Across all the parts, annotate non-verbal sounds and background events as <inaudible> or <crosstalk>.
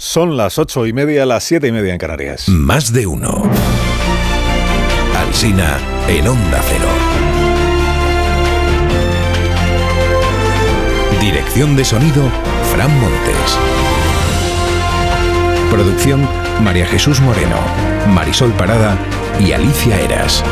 Son las ocho y media, las siete y media en Canarias. Más de uno. Alsina en Onda Cero. Dirección de sonido, Fran Montes. Producción, María Jesús Moreno, Marisol Parada y Alicia Eras.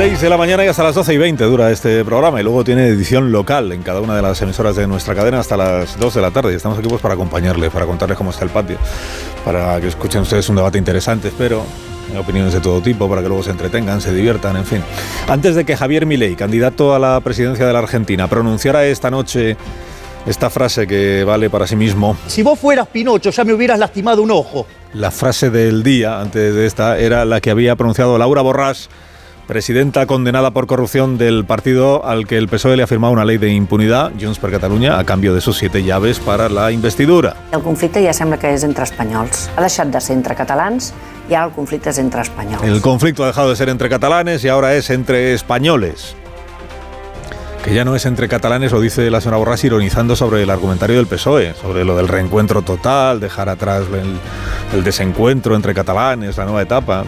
6 de la mañana y hasta las 12 y 20 dura este programa y luego tiene edición local en cada una de las emisoras de nuestra cadena hasta las 2 de la tarde. Y estamos aquí pues para acompañarles, para contarles cómo está el patio, para que escuchen ustedes un debate interesante, espero opiniones de todo tipo para que luego se entretengan, se diviertan, en fin. Antes de que Javier Milei, candidato a la presidencia de la Argentina, pronunciara esta noche esta frase que vale para sí mismo. Si vos fueras Pinocho ya me hubieras lastimado un ojo. La frase del día antes de esta era la que había pronunciado Laura Borràs, presidenta condenada por corrupción del partido al que el PSOE le ha firmado una ley de impunidad, Junts per Catalunya, a cambio de sus siete llaves para la investidura. El conflicte ja sembla que és entre espanyols. Ha deixat de ser entre catalans i ara el conflicte és entre espanyols. El conflicto ha dejado de ser entre catalanes y ahora es entre españoles. Que ya no es entre catalanes, lo dice la señora Borràs ironizando sobre el argumentario del PSOE, sobre lo del reencuentro total, dejar atrás el, el desencuentro entre catalanes, la nueva etapa.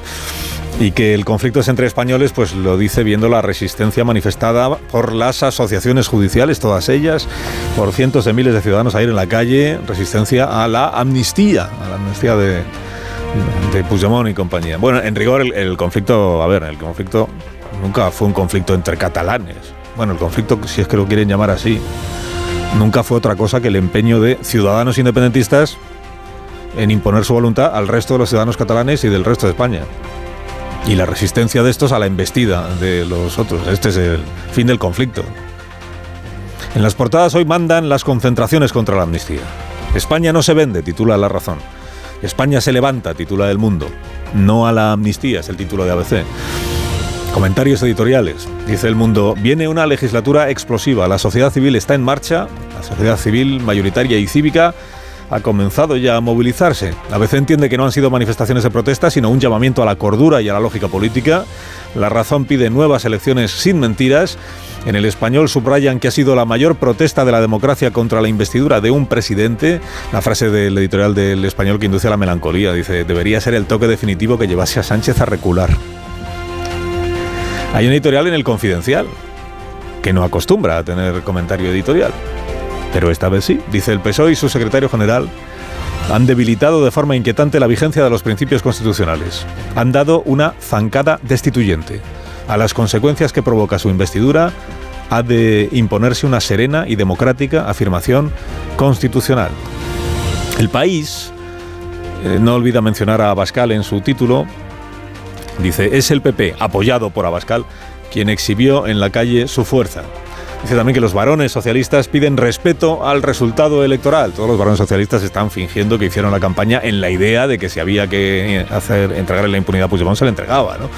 Y que el conflicto es entre españoles, pues lo dice viendo la resistencia manifestada por las asociaciones judiciales, todas ellas, por cientos de miles de ciudadanos a ir en la calle, resistencia a la amnistía, a la amnistía de, de Puigdemont y compañía. Bueno, en rigor el, el, conflicto, a ver, el conflicto nunca fue un conflicto entre catalanes. Bueno, el conflicto, si es que lo quieren llamar así, nunca fue otra cosa que el empeño de ciudadanos independentistas en imponer su voluntad al resto de los ciudadanos catalanes y del resto de España. Y la resistencia de estos a la embestida de los otros. Este es el fin del conflicto. En las portadas hoy mandan las concentraciones contra la amnistía. España no se vende, titula La Razón. España se levanta, titula El Mundo. No a la amnistía, es el título de ABC. Comentarios editoriales. Dice El Mundo, viene una legislatura explosiva. La sociedad civil está en marcha, la sociedad civil mayoritaria y cívica ha comenzado ya a movilizarse. La ABC entiende que no han sido manifestaciones de protesta, sino un llamamiento a la cordura y a la lógica política. La razón pide nuevas elecciones sin mentiras. En el español subrayan que ha sido la mayor protesta de la democracia contra la investidura de un presidente. La frase del editorial del español que induce a la melancolía. Dice, debería ser el toque definitivo que llevase a Sánchez a recular. Hay un editorial en el Confidencial, que no acostumbra a tener comentario editorial. Pero esta vez sí, dice el PSOE y su secretario general, han debilitado de forma inquietante la vigencia de los principios constitucionales. Han dado una zancada destituyente. A las consecuencias que provoca su investidura ha de imponerse una serena y democrática afirmación constitucional. El país eh, no olvida mencionar a Abascal en su título. Dice, es el PP, apoyado por Abascal, quien exhibió en la calle su fuerza. Dice también que los varones socialistas piden respeto al resultado electoral. Todos los varones socialistas están fingiendo que hicieron la campaña en la idea de que si había que hacer entregarle la impunidad a Puigdemont se le entregaba. ¿no?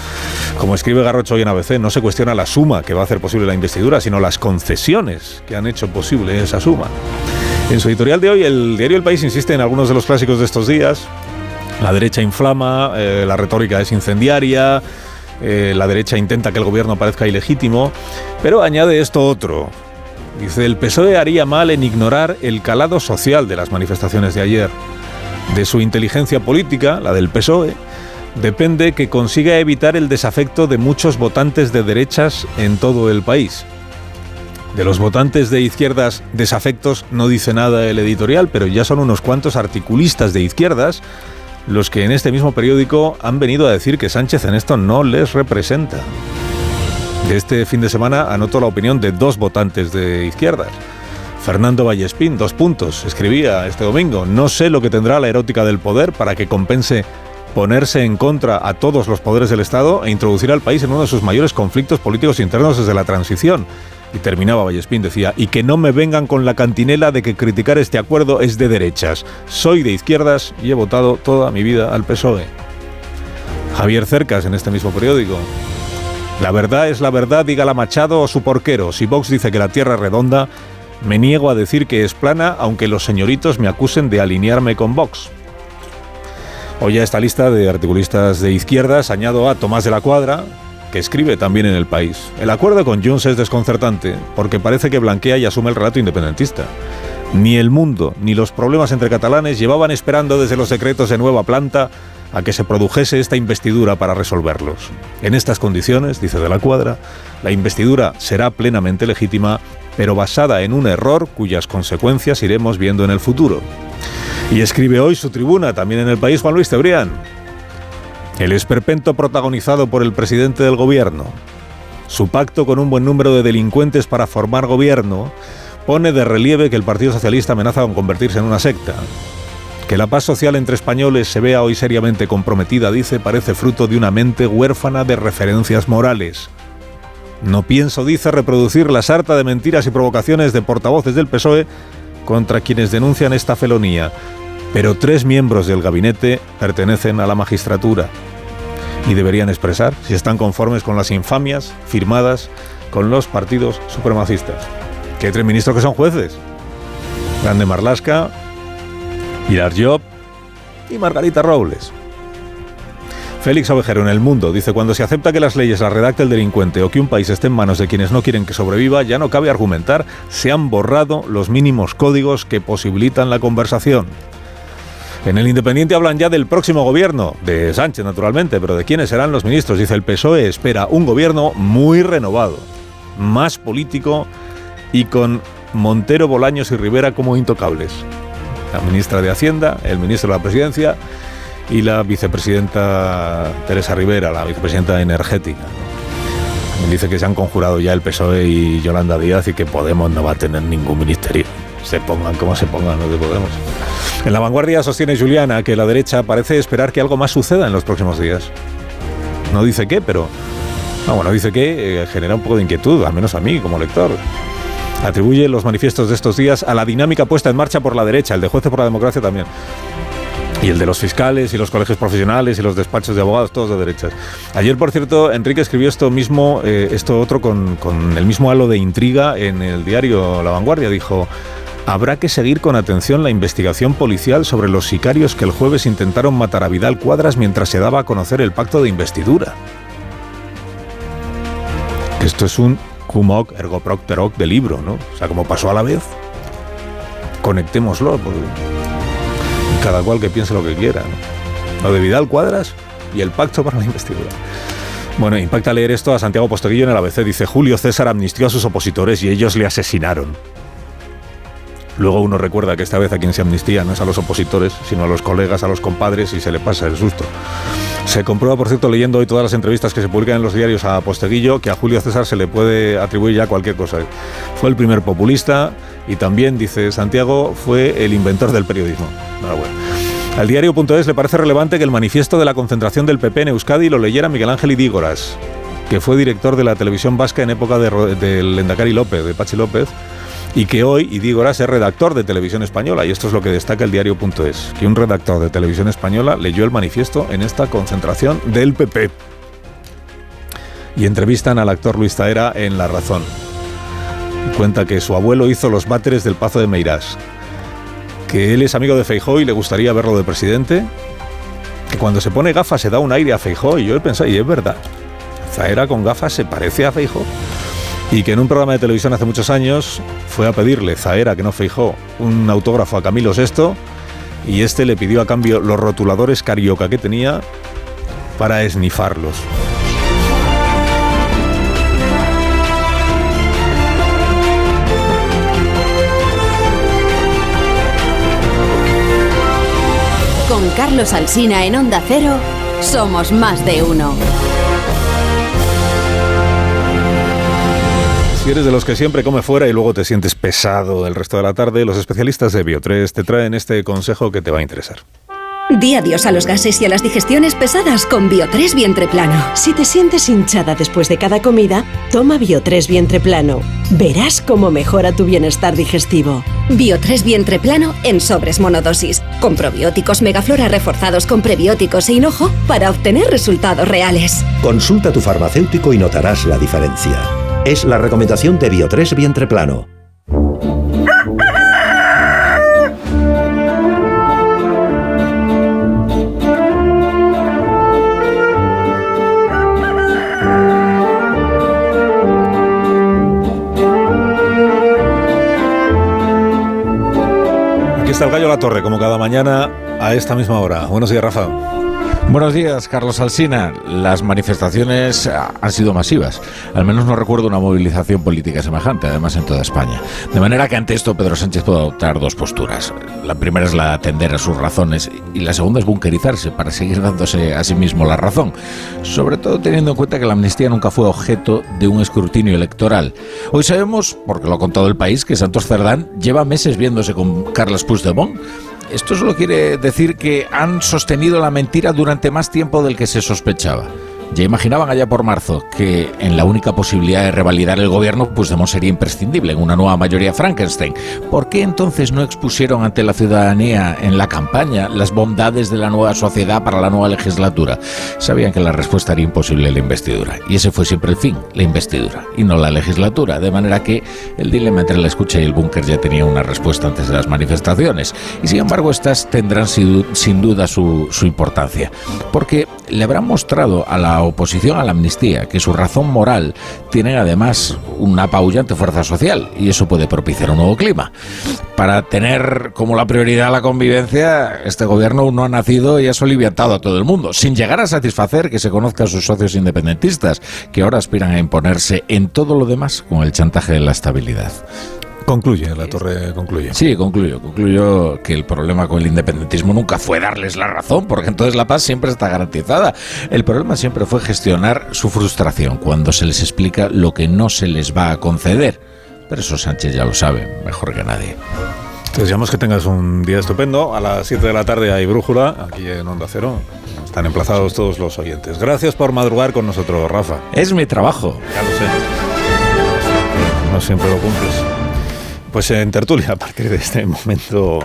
Como escribe Garrocho hoy en ABC, no se cuestiona la suma que va a hacer posible la investidura, sino las concesiones que han hecho posible esa suma. En su editorial de hoy, el diario El País insiste en algunos de los clásicos de estos días. La derecha inflama, eh, la retórica es incendiaria, eh, la derecha intenta que el gobierno parezca ilegítimo, pero añade esto otro. Dice, el PSOE haría mal en ignorar el calado social de las manifestaciones de ayer. De su inteligencia política, la del PSOE, depende que consiga evitar el desafecto de muchos votantes de derechas en todo el país. De los votantes de izquierdas desafectos no dice nada el editorial, pero ya son unos cuantos articulistas de izquierdas los que en este mismo periódico han venido a decir que Sánchez en esto no les representa. De este fin de semana anoto la opinión de dos votantes de izquierdas. Fernando Vallespín, dos puntos, escribía este domingo, no sé lo que tendrá la erótica del poder para que compense ponerse en contra a todos los poderes del Estado e introducir al país en uno de sus mayores conflictos políticos internos desde la transición. Y terminaba Vallespín, decía, y que no me vengan con la cantinela de que criticar este acuerdo es de derechas. Soy de izquierdas y he votado toda mi vida al PSOE. Javier Cercas en este mismo periódico. La verdad es la verdad, dígala Machado o su porquero. Si Vox dice que la Tierra es redonda, me niego a decir que es plana, aunque los señoritos me acusen de alinearme con Vox. Hoy a esta lista de articulistas de izquierdas añado a Tomás de la Cuadra, escribe también en el país. El acuerdo con Junts es desconcertante porque parece que blanquea y asume el relato independentista. Ni el mundo ni los problemas entre catalanes llevaban esperando desde los secretos de Nueva Planta a que se produjese esta investidura para resolverlos. En estas condiciones, dice de la cuadra, la investidura será plenamente legítima, pero basada en un error cuyas consecuencias iremos viendo en el futuro. Y escribe hoy su tribuna, también en el país, Juan Luis Cebrián. El esperpento protagonizado por el presidente del gobierno, su pacto con un buen número de delincuentes para formar gobierno, pone de relieve que el Partido Socialista amenaza con convertirse en una secta. Que la paz social entre españoles se vea hoy seriamente comprometida, dice, parece fruto de una mente huérfana de referencias morales. No pienso, dice, reproducir la sarta de mentiras y provocaciones de portavoces del PSOE contra quienes denuncian esta felonía, pero tres miembros del gabinete pertenecen a la magistratura y deberían expresar si están conformes con las infamias firmadas con los partidos supremacistas. Que hay tres ministros que son jueces. Grande Marlasca, Pilar Job y Margarita Robles. Félix Ovejero en El Mundo dice, cuando se acepta que las leyes las redacte el delincuente o que un país esté en manos de quienes no quieren que sobreviva, ya no cabe argumentar, se han borrado los mínimos códigos que posibilitan la conversación. En el Independiente hablan ya del próximo gobierno, de Sánchez naturalmente, pero de quiénes serán los ministros. Dice el PSOE espera un gobierno muy renovado, más político y con Montero, Bolaños y Rivera como intocables. La ministra de Hacienda, el ministro de la Presidencia y la vicepresidenta Teresa Rivera, la vicepresidenta energética. Dice que se han conjurado ya el PSOE y Yolanda Díaz y que Podemos no va a tener ningún ministerio. Se pongan como se pongan los de Podemos. En la vanguardia sostiene Juliana que la derecha parece esperar que algo más suceda en los próximos días. No dice qué, pero. Ah, bueno, dice que eh, genera un poco de inquietud, al menos a mí como lector. Atribuye los manifiestos de estos días a la dinámica puesta en marcha por la derecha, el de jueces por la democracia también. Y el de los fiscales y los colegios profesionales y los despachos de abogados, todos de derechas. Ayer, por cierto, Enrique escribió esto mismo, eh, esto otro con el mismo halo de intriga en el diario La Vanguardia. Dijo, habrá que seguir con atención la investigación policial sobre los sicarios que el jueves intentaron matar a Vidal Cuadras mientras se daba a conocer el pacto de investidura. Esto es un Humoc ergo procter hoc de libro, ¿no? O sea, como pasó a la vez, conectémoslo, porque cada cual que piense lo que quiera, ¿no? Lo de Vidal Cuadras y el pacto para la investidura. Bueno, impacta leer esto a Santiago Posteguillo en el ABC. Dice, Julio César amnistió a sus opositores y ellos le asesinaron. Luego uno recuerda que esta vez a quien se amnistía no es a los opositores, sino a los colegas, a los compadres y se le pasa el susto. Se comprueba, por cierto, leyendo hoy todas las entrevistas que se publican en los diarios a Posteguillo, que a Julio César se le puede atribuir ya cualquier cosa. Fue el primer populista y también, dice Santiago, fue el inventor del periodismo. Al diario.es le parece relevante que el manifiesto de la concentración del PP en Euskadi lo leyera Miguel Ángel Idígoras, que fue director de la televisión vasca en época del de Lendakari López, de Pachi López, y que hoy Idígoras es redactor de Televisión Española, y esto es lo que destaca el diario.es, que un redactor de Televisión Española leyó el manifiesto en esta concentración del PP. Y entrevistan al actor Luis Taera en La Razón. Cuenta que su abuelo hizo los váteres del Pazo de Meirás, que él es amigo de Feijó y le gustaría verlo de presidente, que cuando se pone gafas se da un aire a Feijó, y yo he pensado, y es verdad, Zaera con gafas se parece a Feijó y que en un programa de televisión hace muchos años fue a pedirle, Zaera, que no fijó, un autógrafo a Camilo VI y este le pidió a cambio los rotuladores carioca que tenía para esnifarlos. Con Carlos Alsina en Onda Cero, somos más de uno. Si eres de los que siempre come fuera y luego te sientes pesado el resto de la tarde, los especialistas de Bio3 te traen este consejo que te va a interesar. Di adiós a los gases y a las digestiones pesadas con Bio3 Vientre Plano. Si te sientes hinchada después de cada comida, toma Bio3 Vientre Plano. Verás cómo mejora tu bienestar digestivo. Bio3 Vientre Plano en sobres monodosis, con probióticos megaflora reforzados con prebióticos e hinojo para obtener resultados reales. Consulta a tu farmacéutico y notarás la diferencia. Es la recomendación de Bio3 Vientre Plano. está el gallo a la torre, como cada mañana a esta misma hora. Buenos días, Rafa. Buenos días, Carlos Alsina. Las manifestaciones han sido masivas. Al menos no recuerdo una movilización política semejante, además en toda España. De manera que ante esto Pedro Sánchez puede adoptar dos posturas. La primera es la de atender a sus razones y la segunda es bunkerizarse para seguir dándose a sí mismo la razón. Sobre todo teniendo en cuenta que la amnistía nunca fue objeto de un escrutinio electoral. Hoy sabemos, porque lo ha contado el país, que Santos Cerdán lleva meses viéndose con Carlos Puigdemont esto solo quiere decir que han sostenido la mentira durante más tiempo del que se sospechaba. Ya imaginaban allá por marzo que en la única posibilidad de revalidar el gobierno, Puigdemont sería imprescindible en una nueva mayoría Frankenstein. ¿Por qué entonces no expusieron ante la ciudadanía en la campaña las bondades de la nueva sociedad para la nueva legislatura? Sabían que la respuesta era imposible la investidura. Y ese fue siempre el fin, la investidura, y no la legislatura. De manera que el dilema entre la escucha y el búnker ya tenía una respuesta antes de las manifestaciones. Y sin embargo, estas tendrán sin duda su importancia. Porque le habrán mostrado a la oposición a la amnistía, que su razón moral tiene además una apabullante fuerza social y eso puede propiciar un nuevo clima. Para tener como la prioridad la convivencia, este gobierno no ha nacido y ha soliviantado a todo el mundo, sin llegar a satisfacer que se conozca a sus socios independentistas, que ahora aspiran a imponerse en todo lo demás con el chantaje de la estabilidad. Concluye, la torre concluye. Sí, concluyo. Concluyo que el problema con el independentismo nunca fue darles la razón, porque entonces la paz siempre está garantizada. El problema siempre fue gestionar su frustración cuando se les explica lo que no se les va a conceder. Pero eso Sánchez ya lo sabe, mejor que nadie. Te deseamos que tengas un día estupendo. A las 7 de la tarde hay brújula aquí en Onda Cero. Están emplazados todos los oyentes. Gracias por madrugar con nosotros, Rafa. Es mi trabajo. Ya lo sé. No siempre lo cumples. Pues en tertulia, a partir de este momento,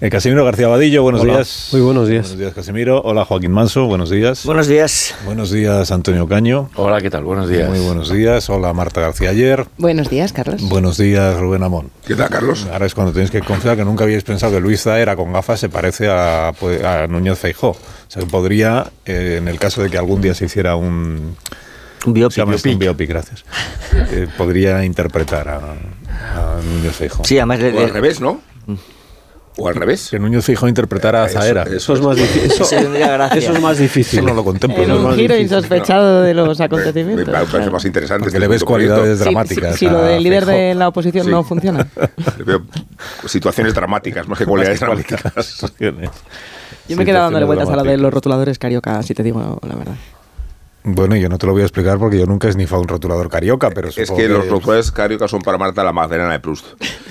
eh, Casimiro García Vadillo, buenos Hola. días. Muy buenos días. Buenos días, Casimiro. Hola, Joaquín Manso, buenos días. Buenos días. Buenos días, Antonio Caño. Hola, ¿qué tal? Buenos días. Muy buenos días. Hola, Marta García Ayer. Buenos días, Carlos. Buenos días, Rubén Amón. ¿Qué tal, Carlos? Ahora es cuando tenéis que confiar que nunca habíais pensado que Luis Zaera con gafas se parece a, pues, a Núñez Feijó. O sea, que podría, eh, en el caso de que algún día se hiciera un... Un biopic. Se llama esto un biopic, gracias. Eh, podría interpretar a, a Núñez Feijó. Sí, además... le- O al revés, ¿no? O al revés. Que Núñez Feijó interpretara a Eso- Zaera. Eso es más difícil. Eso, eso es más difícil. Eso no lo contemplo. En ¿no? un giro difícil. insospechado de los Me, me acontecimientos. parece claro. más interesante. Porque este le ves proyecto. cualidades Sí, dramáticas. Si, si lo a del líder Feijóo. de la oposición Sí. no funciona. <laughs> Le veo situaciones dramáticas, más que cualidades dramáticas. <laughs> Yo me he quedado dándole vueltas a la de los rotuladores carioca, si te digo la verdad. Bueno, yo no te lo voy a explicar porque yo nunca he snifado un rotulador carioca, pero Es que los rotuladores cariocas son para Marta la Magdalena de Proust.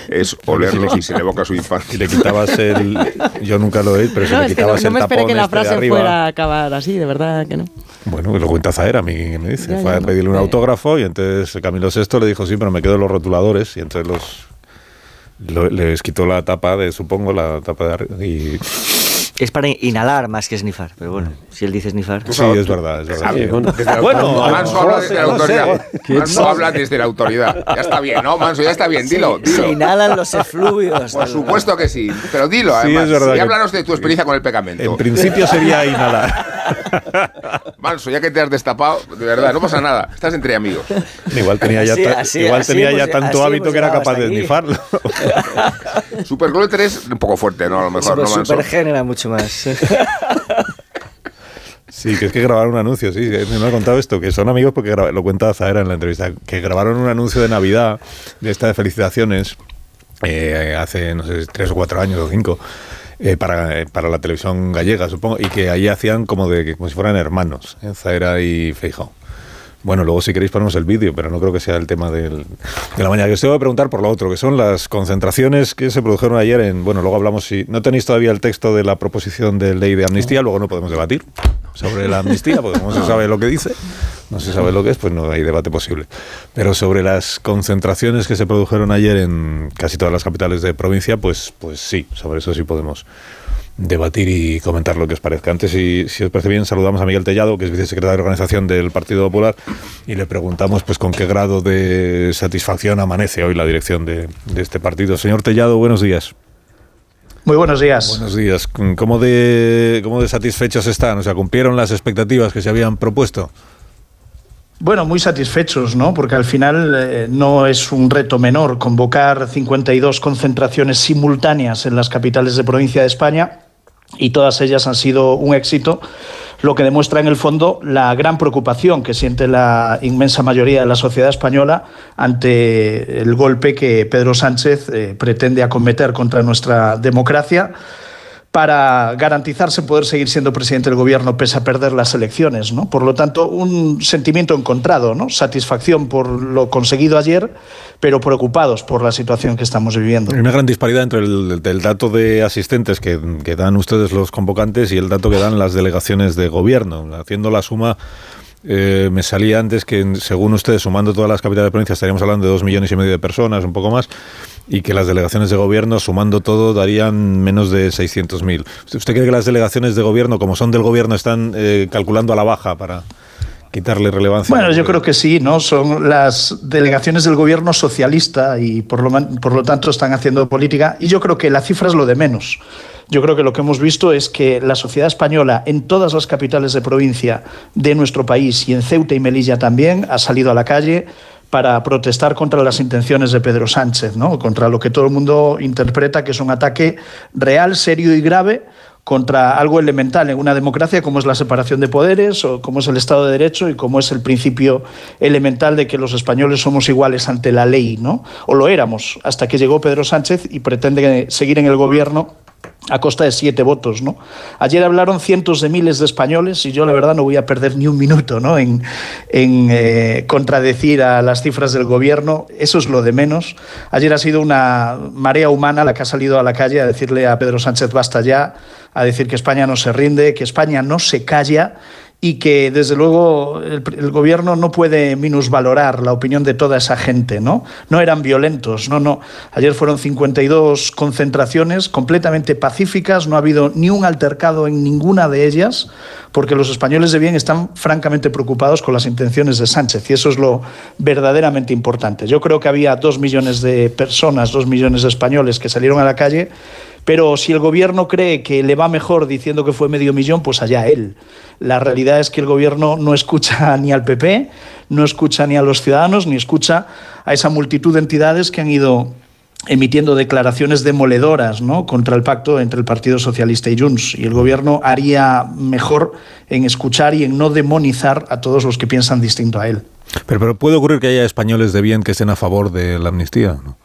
Es <laughs> olerlos y se le evoca su Si infancia. le quitabas el... Yo nunca lo he, pero si No, le que no, quitabas no el me esperé tapón que la este frase arriba... fuera a acabar así, de verdad que no. Bueno, que lo cuenta Zaera, a mí que me dice. Ya, Fue ya, a no. pedirle un Eh. autógrafo y entonces Camilo VI le dijo, sí, pero me quedo los rotuladores y entonces los... lo- les quitó la tapa de, supongo, la tapa de arriba y... Es para inhalar más que snifar. Pero bueno, si él dice snifar. Sí, es verdad, es verdad. Sí, bueno. desde la Bueno, autoridad. Manso habla desde la no sé. autoridad. ¿Quién Manso sabe? habla desde la autoridad. Ya está bien, ¿no, Manso? Ya está bien, dilo, Se inhalan los efluvios. Por supuesto que sí, pero dilo Sí, además. es verdad y háblanos de tu experiencia con el pegamento. En principio sería inhalar. <laughs> Manso, ya que te has destapado, de verdad, no pasa nada. Estás entre amigos. Igual tenía ya, Así- ta- así- igual así tenía ya hemos- tanto hábito que era capaz de snifarlo. Super 3 un poco fuerte, ¿no? A lo mejor, ¿no, Super, Manso? super genera mucho más. <laughs> Sí, que es que grabaron un anuncio, sí, me ha contado esto, que son amigos porque lo cuenta Zaera en la entrevista, que grabaron un anuncio de Navidad de esta de felicitaciones eh, hace, no sé, tres o cuatro años o cinco, eh, para, para la televisión gallega, supongo, y que ahí hacían como de como si fueran hermanos, eh, Zaera y Feijó. Bueno, luego si queréis ponemos el vídeo, pero no creo que sea el tema del- de la mañana. Que os tengo que preguntar por lo otro, que son las concentraciones que se produjeron ayer en... Bueno, luego hablamos si... No tenéis todavía el texto de la proposición de ley de amnistía, luego no podemos debatir sobre la amnistía, porque no se sabe lo que dice, no se sabe lo que es, pues no hay debate posible. Pero sobre las concentraciones que se produjeron ayer en casi todas las capitales de provincia, pues, pues sí, sobre eso sí podemos debatir y comentar lo que os parezca. Antes, si, si os parece bien, saludamos a Miguel Tellado, que es vicesecretario de organización del Partido Popular, y le preguntamos pues con qué grado de satisfacción amanece hoy la dirección de, de este partido. Señor Tellado, buenos días. Muy buenos días. Buenos días. ¿Cómo de, ¿Cómo de satisfechos están? O sea, ¿cumplieron las expectativas que se habían propuesto? Bueno, muy satisfechos, ¿no? Porque al final eh, no es un reto menor convocar 52 concentraciones simultáneas en las capitales de provincia de España y todas ellas han sido un éxito, lo que demuestra en el fondo la gran preocupación que siente la inmensa mayoría de la sociedad española ante el golpe que Pedro Sánchez eh, pretende acometer contra nuestra democracia para garantizarse poder seguir siendo presidente del gobierno pese a perder las elecciones. ¿no? Por lo tanto, un sentimiento encontrado, ¿no? satisfacción por lo conseguido ayer, pero preocupados por la situación que estamos viviendo. Hay una gran disparidad entre el, dato de asistentes que, que dan ustedes los convocantes y el dato que dan las delegaciones de gobierno. Haciendo la suma, eh, me salía antes que, según ustedes, sumando todas las capitales de provincia, estaríamos hablando de dos millones y medio de personas, un poco más, y que las delegaciones de gobierno, sumando todo, darían menos de 600.000. ¿Usted cree que las delegaciones de gobierno, como son del gobierno, están eh, calculando a la baja para quitarle relevancia? Bueno, yo creo que sí, ¿no? Son las delegaciones del gobierno socialista y por lo, por lo tanto están haciendo política y yo creo que la cifra es lo de menos. Yo creo que lo que hemos visto es que la sociedad española en todas las capitales de provincia de nuestro país y en Ceuta y Melilla también ha salido a la calle para protestar contra las intenciones de Pedro Sánchez, ¿no? contra lo que todo el mundo interpreta que es un ataque real, serio y grave contra algo elemental en una democracia como es la separación de poderes o como es el Estado de Derecho y como es el principio elemental de que los españoles somos iguales ante la ley, ¿no? O lo éramos hasta que llegó Pedro Sánchez y pretende seguir en el gobierno a costa de siete votos. ¿no? Ayer hablaron cientos de miles de españoles y yo la verdad no voy a perder ni un minuto ¿no? en, en eh, contradecir a las cifras del gobierno, eso es lo de menos. Ayer ha sido una marea humana la que ha salido a la calle a decirle a Pedro Sánchez basta ya, a decir que España no se rinde, que España no se calla y que desde luego el, gobierno no puede minusvalorar la opinión de toda esa gente, ¿no? No eran violentos, no, no. Ayer fueron 52 concentraciones completamente pacíficas, no ha habido ni un altercado en ninguna de ellas, porque los españoles de bien están francamente preocupados con las intenciones de Sánchez y eso es lo verdaderamente importante. Yo creo que había dos millones de personas, dos millones de españoles que salieron a la calle pero si el gobierno cree que le va mejor diciendo que fue medio millón, pues allá él. La realidad es que el gobierno no escucha <laughs> ni al PP, no escucha ni a los ciudadanos, ni escucha a esa multitud de entidades que han ido emitiendo declaraciones demoledoras ¿no? contra el pacto entre el Partido Socialista y Junts. Y el gobierno haría mejor en escuchar y en no demonizar a todos los que piensan distinto a él. Pero, pero puede ocurrir que haya españoles de bien que estén a favor de la amnistía. ¿no?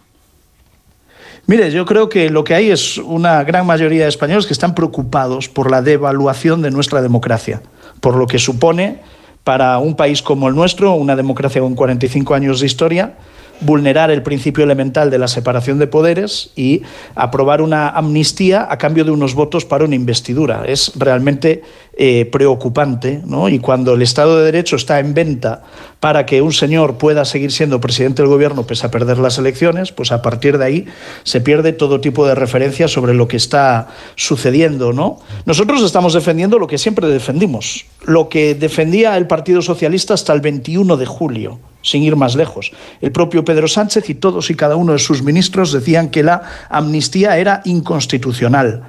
Mire, yo creo que lo que hay es una gran mayoría de españoles que están preocupados por la devaluación de nuestra democracia, por lo que supone para un país como el nuestro, una democracia con 45 años de historia, vulnerar el principio elemental de la separación de poderes y aprobar una amnistía a cambio de unos votos para una investidura. Es realmente eh, preocupante, ¿no? Y cuando el Estado de Derecho está en venta para que un señor pueda seguir siendo presidente del gobierno pese a perder las elecciones, pues a partir de ahí se pierde todo tipo de referencia sobre lo que está sucediendo, ¿no? Nosotros estamos defendiendo lo que siempre defendimos, lo que defendía el Partido Socialista hasta el 21 de julio sin ir más lejos. El propio Pedro Sánchez y todos y cada uno de sus ministros decían que la amnistía era inconstitucional.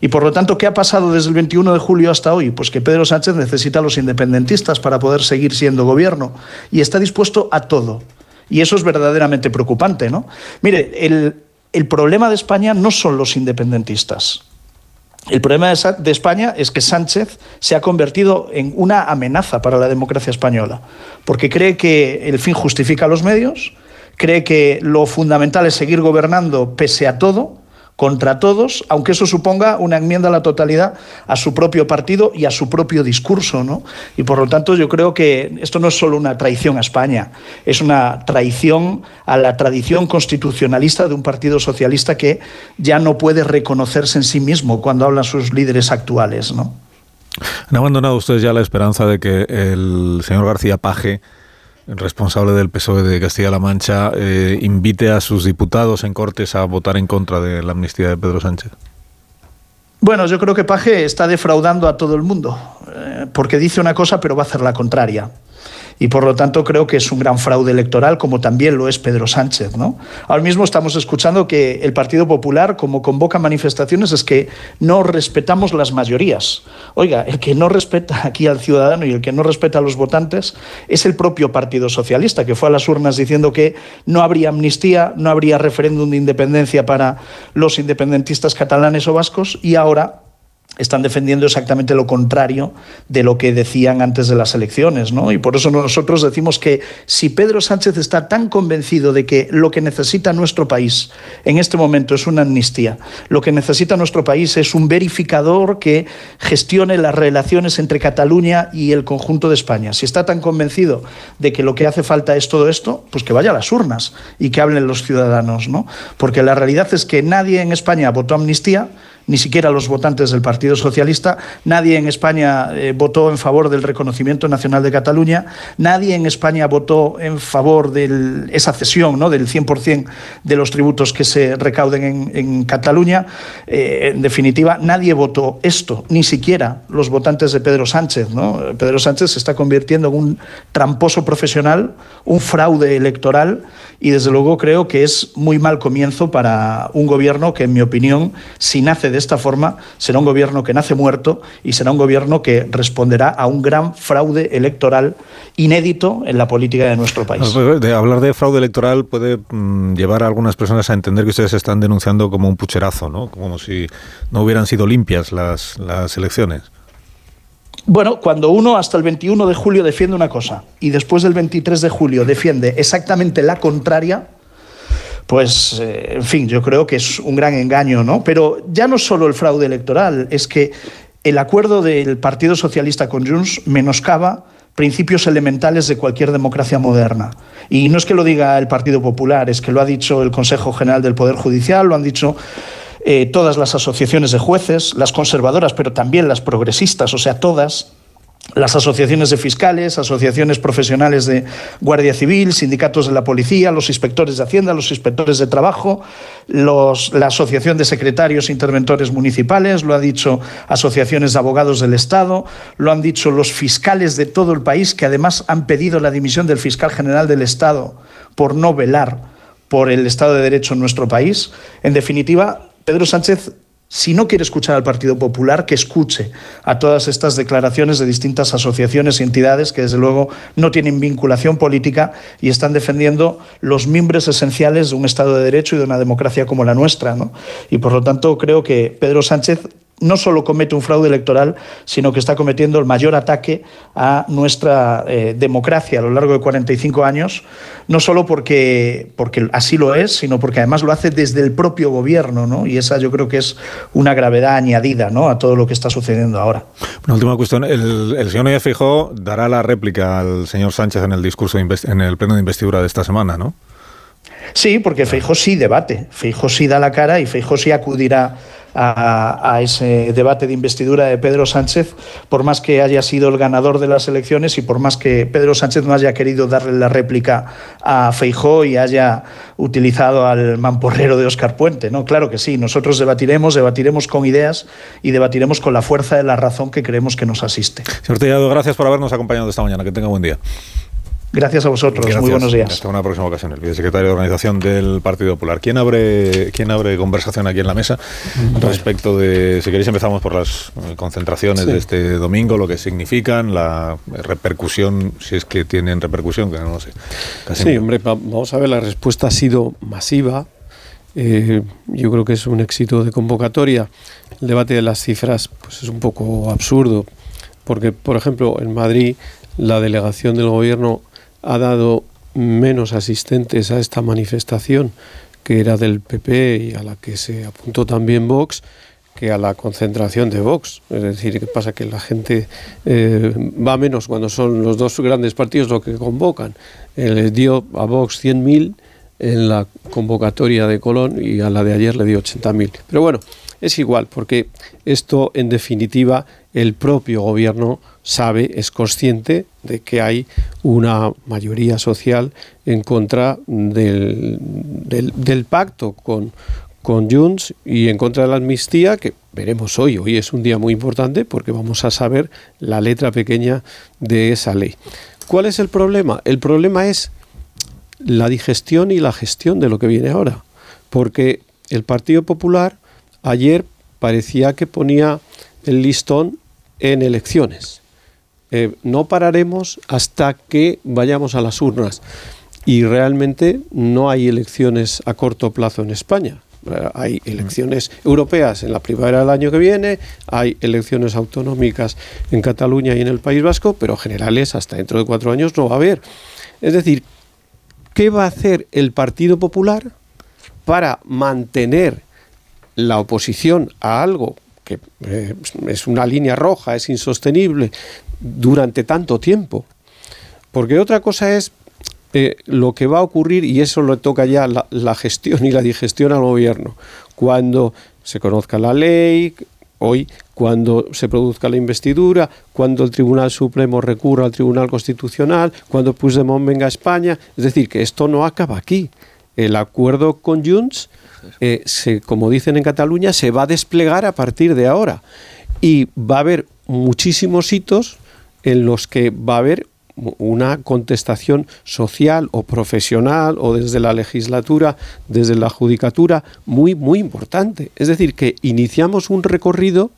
Y por lo tanto, ¿qué ha pasado desde el 21 de julio hasta hoy? Pues que Pedro Sánchez necesita a los independentistas para poder seguir siendo gobierno y está dispuesto a todo. Y eso es verdaderamente preocupante, ¿no? Mire, el, el problema de España no son los independentistas. El problema de España es que Sánchez se ha convertido en una amenaza para la democracia española, porque cree que el fin justifica los medios, cree que lo fundamental es seguir gobernando pese a todo, contra todos, aunque eso suponga una enmienda a la totalidad a su propio partido y a su propio discurso. ¿no? Y por lo tanto yo creo que esto no es solo una traición a España, es una traición a la tradición constitucionalista de un partido socialista que ya no puede reconocerse en sí mismo cuando hablan sus líderes actuales. ¿no? ¿Han abandonado ustedes ya la esperanza de que el señor García Paje responsable del PSOE de Castilla-La Mancha, eh, invite a sus diputados en Cortes a votar en contra de la amnistía de Pedro Sánchez? Bueno, yo creo que Paje está defraudando a todo el mundo. Eh, porque dice una cosa pero va a hacer la contraria y por lo tanto creo que es un gran fraude electoral, como también lo es Pedro Sánchez. ¿no? Ahora mismo estamos escuchando que el Partido Popular, como convoca manifestaciones, es que no respetamos las mayorías. Oiga, el que no respeta aquí al ciudadano y el que no respeta a los votantes es el propio Partido Socialista, que fue a las urnas diciendo que no habría amnistía, no habría referéndum de independencia para los independentistas catalanes o vascos y ahora están defendiendo exactamente lo contrario de lo que decían antes de las elecciones. ¿no? Y por eso nosotros decimos que si Pedro Sánchez está tan convencido de que lo que necesita nuestro país en este momento es una amnistía, lo que necesita nuestro país es un verificador que gestione las relaciones entre Cataluña y el conjunto de España, si está tan convencido de que lo que hace falta es todo esto, pues que vaya a las urnas y que hablen los ciudadanos. ¿no? Porque la realidad es que nadie en España votó amnistía, ni siquiera los votantes del Partido Socialista. Nadie en España eh, votó en favor del reconocimiento nacional de Cataluña. Nadie en España votó en favor de esa cesión ¿no? del 100% de los tributos que se recauden en, Cataluña. Eh, en definitiva, nadie votó esto, ni siquiera los votantes de Pedro Sánchez. ¿no? Pedro Sánchez se está convirtiendo en un tramposo profesional, un fraude electoral y desde luego creo que es muy mal comienzo para un gobierno que, en mi opinión, si nace de esta forma, será un gobierno que nace muerto y será un gobierno que responderá a un gran fraude electoral inédito en la política de nuestro país. De hablar de fraude electoral puede mm, llevar a algunas personas a entender que ustedes están denunciando como un pucherazo, ¿no? Como si no hubieran sido limpias las, las elecciones. Bueno, cuando uno hasta el 21 de julio defiende una cosa y después del 23 de julio defiende exactamente la contraria, pues, eh, en fin, yo creo que es un gran engaño, ¿no? Pero ya no solo el fraude electoral, es que el acuerdo del Partido Socialista con Junts menoscaba principios elementales de cualquier democracia moderna. Y no es que lo diga el Partido Popular, es que lo ha dicho el Consejo General del Poder Judicial, lo han dicho eh, todas las asociaciones de jueces, las conservadoras, pero también las progresistas, o sea, todas, las asociaciones de fiscales, asociaciones profesionales de Guardia Civil, sindicatos de la policía, los inspectores de Hacienda, los inspectores de trabajo, los, la Asociación de Secretarios Interventores Municipales, lo ha dicho asociaciones de abogados del Estado, lo han dicho los fiscales de todo el país, que además han pedido la dimisión del fiscal general del Estado por no velar por el Estado de Derecho en nuestro país. En definitiva, Pedro Sánchez si no quiere escuchar al Partido Popular, que escuche a todas estas declaraciones de distintas asociaciones y entidades que, desde luego, no tienen vinculación política y están defendiendo los miembros esenciales de un Estado de Derecho y de una democracia como la nuestra. ¿no? Y, por lo tanto, creo que Pedro Sánchez no solo comete un fraude electoral, sino que está cometiendo el mayor ataque a nuestra eh, democracia a lo largo de 45 años, no solo porque, porque así lo es, sino porque además lo hace desde el propio gobierno, ¿no? Y esa yo creo que es una gravedad añadida ¿no? a todo lo que está sucediendo ahora. Una última cuestión. El, el señor Núñez Fijó dará la réplica al señor Sánchez en el discurso, en el pleno de investidura de esta semana, ¿no? Sí, porque Feijó sí debate, Feijó sí da la cara y Feijó sí acudirá a, ese debate de investidura de Pedro Sánchez, por más que haya sido el ganador de las elecciones y por más que Pedro Sánchez no haya querido darle la réplica a Feijó y haya utilizado al mamporrero de Óscar Puente. ¿no? Claro que sí, nosotros debatiremos, debatiremos con ideas y debatiremos con la fuerza de la razón que creemos que nos asiste. Señor Tellado, gracias por habernos acompañado esta mañana. Que tenga buen día. Gracias a vosotros, Gracias. muy buenos días. Hasta una próxima ocasión, el vicesecretario de Organización del Partido Popular. ¿Quién abre, quién abre conversación aquí en la mesa respecto de, si queréis empezamos por las concentraciones sí. de este domingo, lo que significan, la repercusión, si es que tienen repercusión, que no lo sé. Casi sí, no. hombre, vamos a ver, la respuesta ha sido masiva. Eh, yo creo que es un éxito de convocatoria. El debate de las cifras pues es un poco absurdo, porque, por ejemplo, en Madrid la delegación del gobierno ha dado menos asistentes a esta manifestación, que era del PP y a la que se apuntó también Vox, que a la concentración de Vox. Es decir, ¿qué pasa? Que la gente eh, va menos cuando son los dos grandes partidos lo que convocan. Eh, les dio a Vox 100.000 en la convocatoria de Colón y a la de ayer le dio 80.000. Pero bueno, es igual, porque esto en definitiva el propio gobierno sabe, es consciente de que hay una mayoría social en contra del, del, pacto con, con Junts y en contra de la amnistía, que veremos hoy. Hoy es un día muy importante porque vamos a saber la letra pequeña de esa ley. ¿Cuál es el problema? El problema es la digestión y la gestión de lo que viene ahora. Porque el Partido Popular ayer parecía que ponía el listón en elecciones. Eh, no pararemos hasta que vayamos a las urnas. Y realmente no hay elecciones a corto plazo en España. Eh, Hay elecciones europeas en la primavera del año que viene, hay elecciones autonómicas en Cataluña y en el País Vasco, pero generales hasta dentro de cuatro años no va a haber. Es decir, ¿qué va a hacer el Partido Popular para mantener la oposición a algo que eh, es una línea roja, es insostenible durante tanto tiempo? Porque otra cosa es eh, lo que va a ocurrir, y eso lo toca ya la, la gestión y la digestión al gobierno, cuando se conozca la ley, hoy, cuando se produzca la investidura, cuando el Tribunal Supremo recurra al Tribunal Constitucional, cuando Puigdemont venga a España. Es decir, que esto no acaba aquí. El acuerdo con Junts, eh, se, como dicen en Cataluña, se va a desplegar a partir de ahora. Y va a haber muchísimos hitos en los que va a haber una contestación social o profesional o desde la legislatura, desde la judicatura, muy, muy importante. Es decir, que iniciamos un recorrido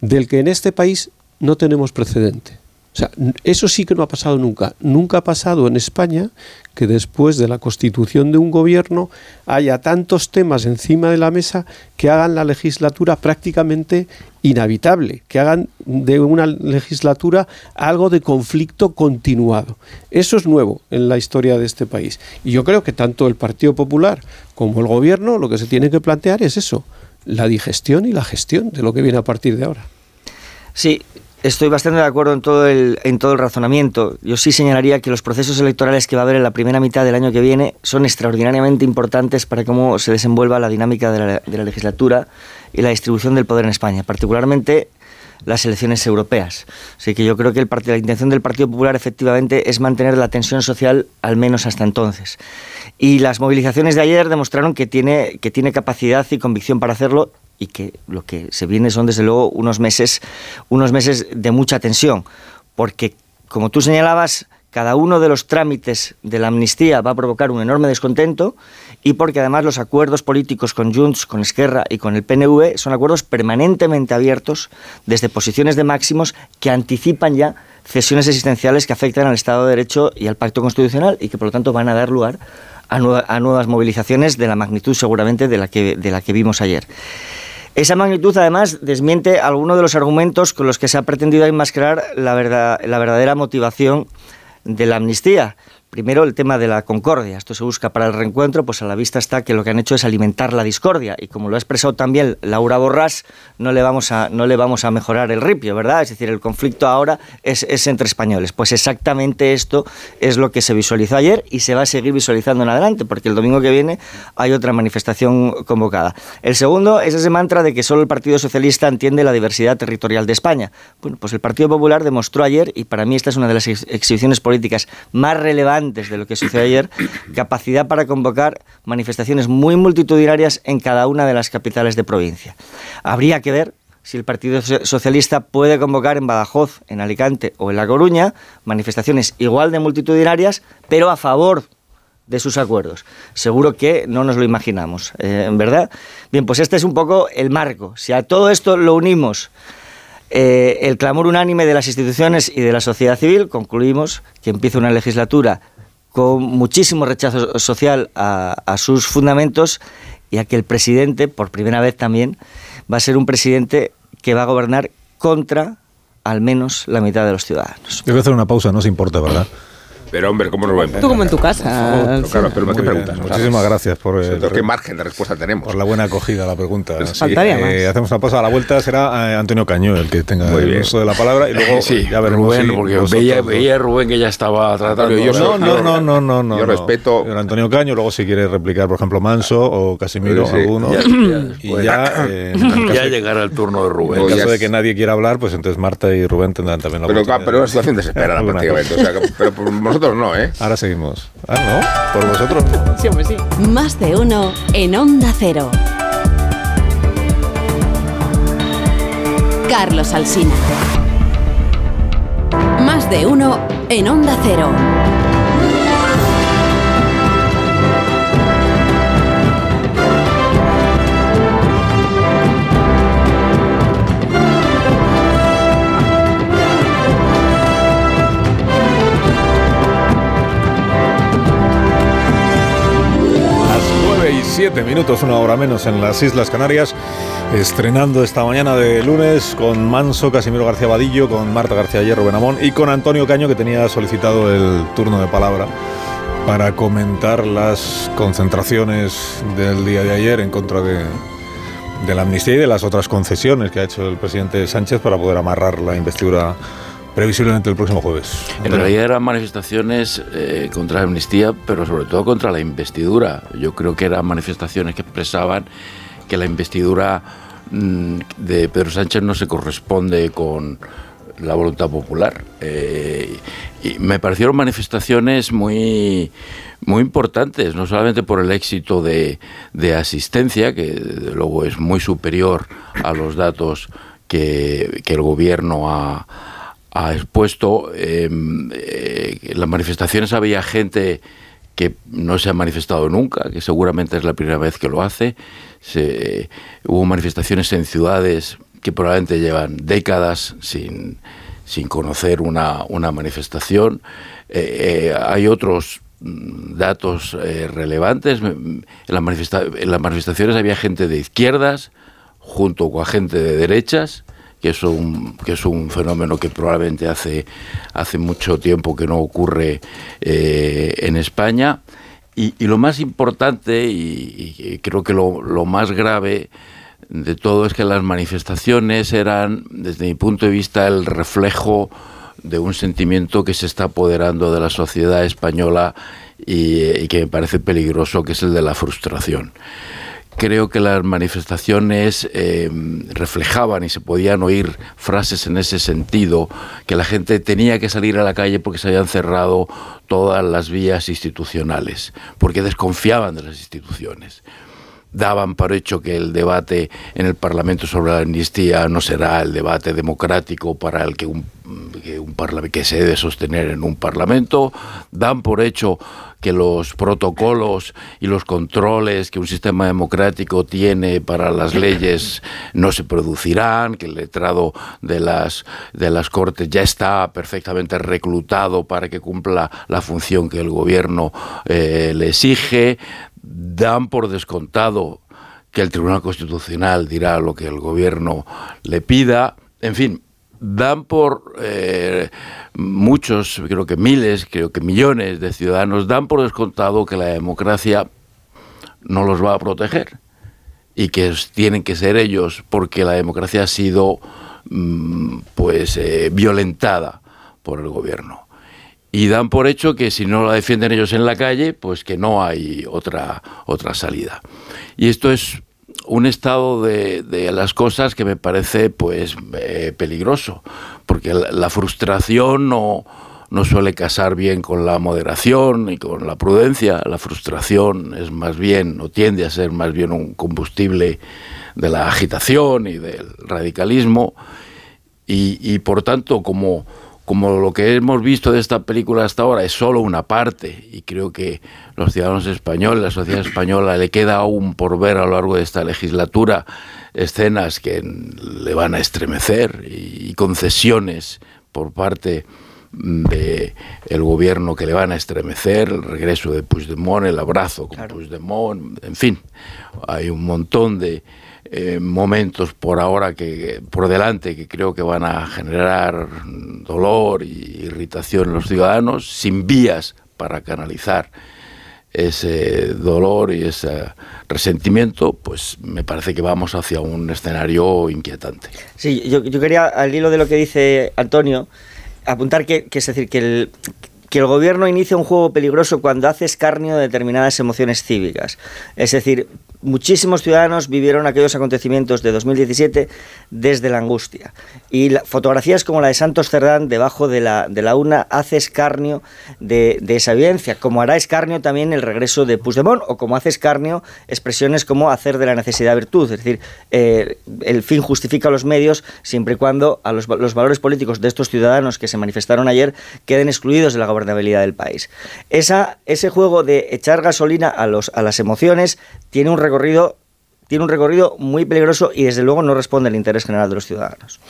del que en este país no tenemos precedente. O sea, eso sí que no ha pasado nunca. Nunca ha pasado en España que después de la constitución de un gobierno haya tantos temas encima de la mesa que hagan la legislatura prácticamente inhabitable, que hagan de una legislatura algo de conflicto continuado. Eso es nuevo en la historia de este país. Y yo creo que tanto el Partido Popular como el gobierno lo que se tiene que plantear es eso, la digestión y la gestión de lo que viene a partir de ahora. Sí, Estoy bastante de acuerdo en todo, el, en todo el razonamiento. Yo sí señalaría que los procesos electorales que va a haber en la primera mitad del año que viene son extraordinariamente importantes para cómo se desenvuelva la dinámica de la, legislatura y la distribución del poder en España, particularmente las elecciones europeas. Así que yo creo que el la intención del Partido Popular efectivamente es mantener la tensión social al menos hasta entonces. Y las movilizaciones de ayer demostraron que tiene, que tiene capacidad y convicción para hacerlo y que lo que se viene son desde luego unos meses, unos meses de mucha tensión, porque como tú señalabas, cada uno de los trámites de la amnistía va a provocar un enorme descontento y porque además los acuerdos políticos con Junts, con Esquerra y con el PNV son acuerdos permanentemente abiertos desde posiciones de máximos que anticipan ya cesiones existenciales que afectan al Estado de Derecho y al Pacto Constitucional y que por lo tanto van a dar lugar a, a nuevas movilizaciones de la magnitud seguramente de la que, de la que vimos ayer. Esa magnitud, además, desmiente algunos de los argumentos con los que se ha pretendido enmascarar la, verdad, la verdadera motivación de la amnistía. Primero, el tema de la concordia. Esto se busca para el reencuentro, pues a la vista está que lo que han hecho es alimentar la discordia. Y como lo ha expresado también Laura Borrás, no le vamos a, no le vamos a mejorar el ripio, ¿verdad? Es decir, el conflicto ahora es, es entre españoles. Pues exactamente esto es lo que se visualizó ayer y se va a seguir visualizando en adelante, porque el domingo que viene hay otra manifestación convocada. El segundo es ese mantra de que solo el Partido Socialista entiende la diversidad territorial de España. Bueno, pues el Partido Popular demostró ayer, y para mí esta es una de las ex exhibiciones políticas más relevantes de lo que sucedió ayer, capacidad para convocar manifestaciones muy multitudinarias en cada una de las capitales de provincia. Habría que ver si el Partido Socialista puede convocar en Badajoz, en Alicante o en La Coruña manifestaciones igual de multitudinarias, pero a favor de sus acuerdos. Seguro que no nos lo imaginamos, eh, ¿verdad? Bien, pues este es un poco el marco. Si a todo esto lo unimos eh, el clamor unánime de las instituciones y de la sociedad civil, concluimos que empieza una legislatura con muchísimo rechazo social a, a, sus fundamentos y a que el presidente, por primera vez también, va a ser un presidente que va a gobernar contra al menos la mitad de los ciudadanos. Yo voy a hacer una pausa, no se importa, ¿verdad? Pero hombre, ¿cómo nos va a importar? Tú como en tu casa. Pero, claro, pero ¿qué preguntas? Muchísimas gracias por... Eh, ¿Qué margen de respuesta tenemos? Por la buena acogida a la pregunta. Pues faltaría más. Eh, hacemos una pausa. A la vuelta será eh, Antonio Caño el que tenga Muy el bien. uso de la palabra y luego sí, ya veremos Rubén, si porque vosotros veía, veía a Rubén que ya estaba tratando. Yo no, no, no, no, no, no. yo no. respeto- Antonio Caño, luego si quiere replicar, por ejemplo, Manso o Casimiro, Sí, sí. alguno. Ya, ya, y ya, eh, en <laughs> ya llegará el turno de en Rubén. ya caso de que nadie quiera hablar, pues entonces Marta y Rubén tendrán también la oportunidad. pero es una situación desesperada prácticamente. Pero por- vosotros no, ¿eh? Ahora seguimos. Ah, no, por vosotros no. <laughs> Sí, hombre, sí. Más de uno en Onda Cero. Carlos Alsina. Más de uno en Onda Cero. 7 minutos, una hora menos en las Islas Canarias, estrenando esta mañana de lunes con Manso, Casimiro García Vadillo, con Marta García Hierro Benamón y con Antonio Caño, que tenía solicitado el turno de palabra para comentar las concentraciones del día de ayer en contra de, de la amnistía y de las otras concesiones que ha hecho el presidente Sánchez para poder amarrar la investidura previsiblemente el próximo jueves. En realidad eran manifestaciones eh, contra la amnistía, pero sobre todo contra la investidura. Yo creo que eran manifestaciones que expresaban que la investidura mm, de Pedro Sánchez no se corresponde con la voluntad popular. Eh, y me parecieron manifestaciones muy, muy importantes, no solamente por el éxito de, asistencia, que desde luego es muy superior a los datos que, que el gobierno ha, ha expuesto. eh, eh, en las manifestaciones había gente que no se ha manifestado nunca, que seguramente es la primera vez que lo hace. Hubo manifestaciones en ciudades que probablemente llevan décadas sin, sin conocer una, una manifestación. Eh, eh, hay otros mm, datos eh, relevantes. En, la manifesta- en las manifestaciones había gente de izquierdas junto con gente de derechas que es un, que es un fenómeno que probablemente hace, hace mucho tiempo que no ocurre eh, en España. Y, y lo más importante, y, creo que lo, lo más grave de todo, es que las manifestaciones eran, desde mi punto de vista, el reflejo de un sentimiento que se está apoderando de la sociedad española y, y que me parece peligroso, que es el de la frustración creo que las manifestaciones eh, reflejaban y se podían oír frases en ese sentido, que la gente tenía que salir a la calle porque se habían cerrado todas las vías institucionales, porque desconfiaban de las instituciones. Daban por hecho que el debate en el Parlamento sobre la amnistía no será el debate democrático para el que un, que un que se debe sostener en un Parlamento. Dan por hecho que los protocolos y los controles que un sistema democrático tiene para las leyes no se producirán, que el letrado de las, de las Cortes ya está perfectamente reclutado para que cumpla la función que el gobierno eh, le exige, dan por descontado que el Tribunal Constitucional dirá lo que el gobierno le pida, en fin, dan por eh, muchos, creo que miles, creo que millones de ciudadanos, dan por descontado que la democracia no los va a proteger y que tienen que ser ellos porque la democracia ha sido mm, pues eh, violentada por el gobierno y dan por hecho que si no la defienden ellos en la calle, pues que no hay otra, otra salida. Y esto es un estado de, de las cosas que me parece pues eh, peligroso, porque la, frustración no, no suele casar bien con la moderación y con la prudencia. La frustración es más bien, o tiende a ser más bien un combustible de la agitación y del radicalismo. Y, y por tanto, como, como lo que hemos visto de esta película hasta ahora es solo una parte, y creo que los ciudadanos españoles, la sociedad española, le queda aún por ver a lo largo de esta legislatura escenas que le van a estremecer y, concesiones por parte de el gobierno que le van a estremecer, el regreso de Puigdemont, el abrazo con Puigdemont, en fin, hay un montón de eh, momentos por ahora que por delante que creo que van a generar dolor y irritación en los ciudadanos sin vías para canalizar ese dolor y ese resentimiento, pues me parece que vamos hacia un escenario inquietante. Sí, yo, yo quería, al hilo de lo que dice Antonio, apuntar que, que es decir, que el, que el gobierno inicia un juego peligroso cuando hace escarnio de determinadas emociones cívicas. Es decir, muchísimos ciudadanos vivieron aquellos acontecimientos de 2017 desde la angustia. Y la, fotografías como la de Santos Cerdán debajo de la, de la urna hace escarnio de, de esa evidencia, como hará escarnio también el regreso de Puigdemont o como hace escarnio expresiones como hacer de la necesidad virtud, es decir, eh, el fin justifica los medios siempre y cuando a los, los valores políticos de estos ciudadanos que se manifestaron ayer queden excluidos de la gobernabilidad del país. Esa, ese juego de echar gasolina a, los, a las emociones tiene un recorrido tiene un recorrido muy peligroso y desde luego no responde al interés general de los ciudadanos.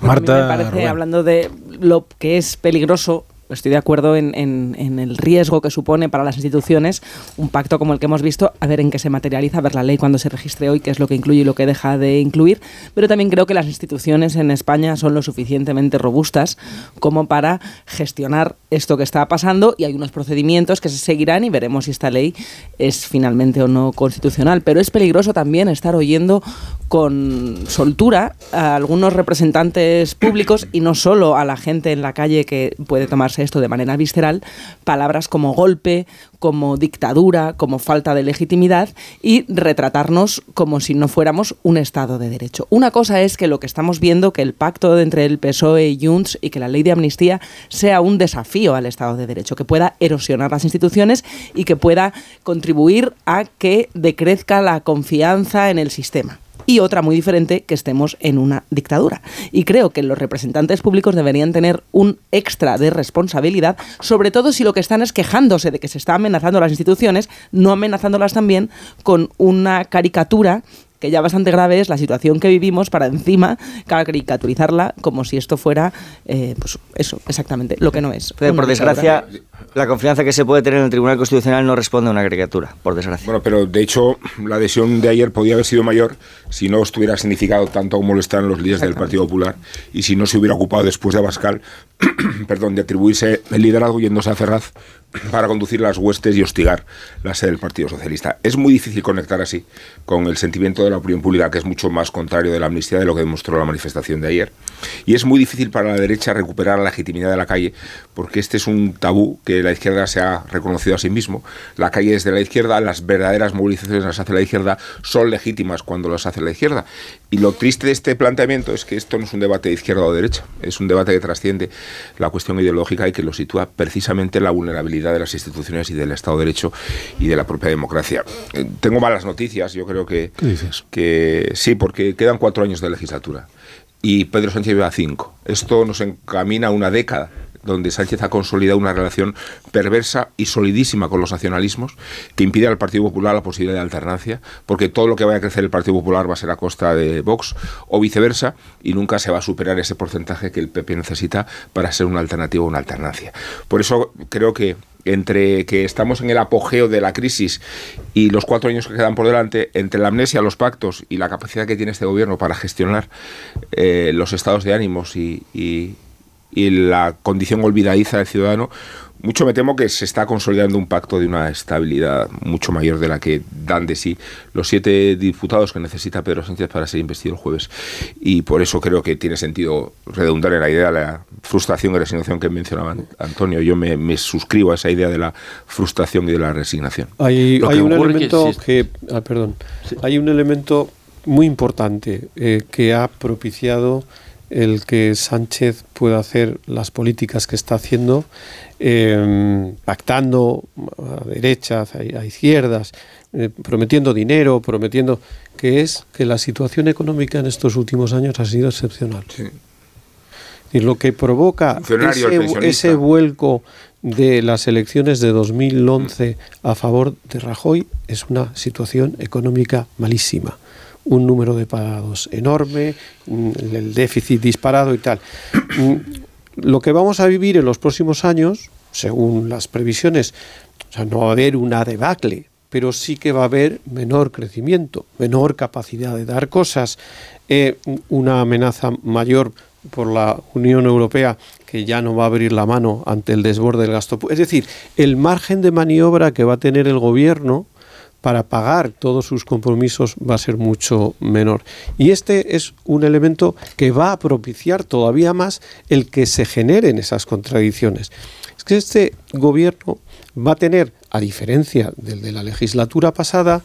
Marta, me parece, hablando de lo que es peligroso, estoy de acuerdo en, en, en, el riesgo que supone para las instituciones un pacto como el que hemos visto, a ver en qué se materializa, a ver la ley cuando se registre hoy, qué es lo que incluye y lo que deja de incluir, pero también creo que las instituciones en España son lo suficientemente robustas como para gestionar esto que está pasando y hay unos procedimientos que se seguirán y veremos si esta ley es finalmente o no constitucional, pero es peligroso también estar oyendo con soltura a algunos representantes públicos y no solo a la gente en la calle que puede tomarse esto de manera visceral, palabras como golpe, como dictadura, como falta de legitimidad y retratarnos como si no fuéramos un Estado de Derecho. Una cosa es que lo que estamos viendo, que el pacto entre el PSOE y Junts y que la ley de amnistía sea un desafío al Estado de Derecho, que pueda erosionar las instituciones y que pueda contribuir a que decrezca la confianza en el sistema y otra muy diferente que estemos en una dictadura. Y creo que los representantes públicos deberían tener un extra de responsabilidad, sobre todo si lo que están es quejándose de que se está amenazando las instituciones, no amenazándolas también con una caricatura que ya bastante grave es la situación que vivimos para encima caricaturizarla como si esto fuera, eh, pues eso, exactamente, lo que no es. Pero por desgracia, la confianza que se puede tener en el Tribunal Constitucional no responde a una caricatura, por desgracia. Bueno, pero de hecho la adhesión de ayer podía haber sido mayor si no estuviera significado tanto como lo están los líderes del Partido Popular y si no se hubiera ocupado después de Abascal, <clears throat> perdón, de atribuirse el liderazgo yéndose a Ferraz <clears throat> para conducir las huestes y hostigar la sede del Partido Socialista. Es muy difícil conectar así con el sentimiento de la opinión pública, que es mucho más contrario de la amnistía de lo que demostró la manifestación de ayer. Y es muy difícil para la derecha recuperar la legitimidad de la calle, porque este es un tabú que la izquierda se ha reconocido a sí mismo. La calle es de la izquierda, las verdaderas movilizaciones las hace la izquierda, son legítimas cuando las hace la izquierda. Y lo triste de este planteamiento es que esto no es un debate de izquierda o derecha, es un debate que trasciende la cuestión ideológica y que lo sitúa precisamente en la vulnerabilidad de las instituciones y del Estado de Derecho y de la propia democracia. Eh, tengo malas noticias, yo creo que, que sí, porque quedan cuatro años de legislatura y Pedro Sánchez lleva cinco. Esto nos encamina a una década donde Sánchez ha consolidado una relación perversa y solidísima con los nacionalismos que impide al Partido Popular la posibilidad de alternancia, porque todo lo que vaya a crecer el Partido Popular va a ser a costa de Vox o viceversa y nunca se va a superar ese porcentaje que el PP necesita para ser una alternativa o una alternancia. Por eso creo que entre que estamos en el apogeo de la crisis y los cuatro años que quedan por delante, entre la amnesia, los pactos y la capacidad que tiene este gobierno para gestionar eh, los estados de ánimos y, y, y la condición olvidadiza del ciudadano, mucho me temo que se está consolidando un pacto de una estabilidad mucho mayor de la que dan de sí los siete diputados que necesita Pedro Sánchez para ser investido el jueves. Y por eso creo que tiene sentido redundar en la idea de la frustración y resignación que mencionaba Antonio. Yo me, me suscribo a esa idea de la frustración y de la resignación. Hay, un elemento que que, ah, perdón, hay un elemento muy importante eh, que ha propiciado el que Sánchez pueda hacer las políticas que está haciendo, eh, pactando a derechas, a, izquierdas, eh, prometiendo dinero, prometiendo que es que la situación económica en estos últimos años ha sido excepcional. Y lo que provoca ese vuelco de las elecciones de 2011 a favor de Rajoy es una situación económica malísima. Un número de parados enorme, mm, el déficit disparado y tal. Mm, Lo que vamos a vivir en los próximos años, según las previsiones, o sea, no va a haber una debacle, pero sí que va a haber menor crecimiento, menor capacidad de dar cosas, eh, una amenaza mayor por la Unión Europea que ya no va a abrir la mano ante el desborde del gasto. Es decir, el margen de maniobra que va a tener el gobierno para pagar todos sus compromisos va a ser mucho menor. Y este es un elemento que va a propiciar todavía más el que se generen esas contradicciones. Es que este gobierno va a tener, a diferencia del de la legislatura pasada,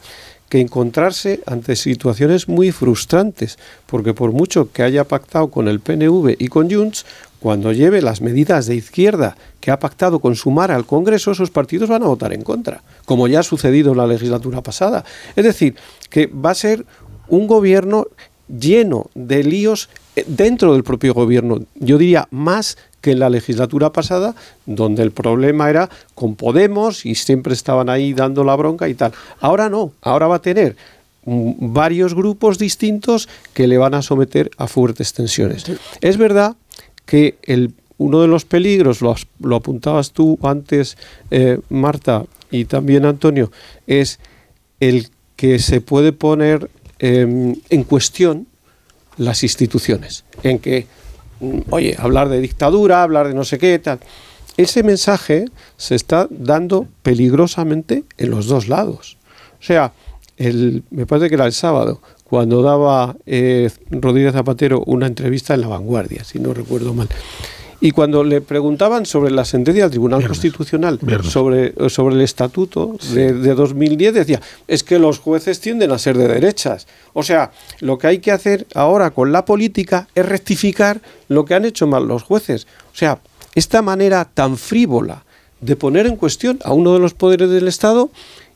que encontrarse ante situaciones muy frustrantes, porque por mucho que haya pactado con el PNV y con Junts, cuando lleve las medidas de izquierda que ha pactado con Sumar al Congreso, esos partidos van a votar en contra, como ya ha sucedido en la legislatura pasada. Es decir, que va a ser un gobierno lleno de líos dentro del propio gobierno, yo diría más que en la legislatura pasada, donde el problema era con Podemos y siempre estaban ahí dando la bronca y tal. Ahora no, ahora va a tener mm, varios grupos distintos que le van a someter a fuertes tensiones. Es verdad que el, uno de los peligros, lo, lo apuntabas tú antes, eh, Marta, y también Antonio, es el que se puede poner em, en cuestión las instituciones, en que, mm, oye, hablar de dictadura, hablar de no sé qué, tal. Ese mensaje se está dando peligrosamente en los dos lados. O sea, el, me parece que era el sábado, cuando daba eh, Rodríguez Zapatero una entrevista en La Vanguardia, si no recuerdo mal. Y cuando le preguntaban sobre la sentencia del Tribunal Constitucional, sobre, sobre el estatuto de, de, 2010, decía, es que los jueces tienden a ser de derechas. O sea, lo que hay que hacer ahora con la política es rectificar lo que han hecho mal los jueces. O sea, esta manera tan frívola de poner en cuestión a uno de los poderes del Estado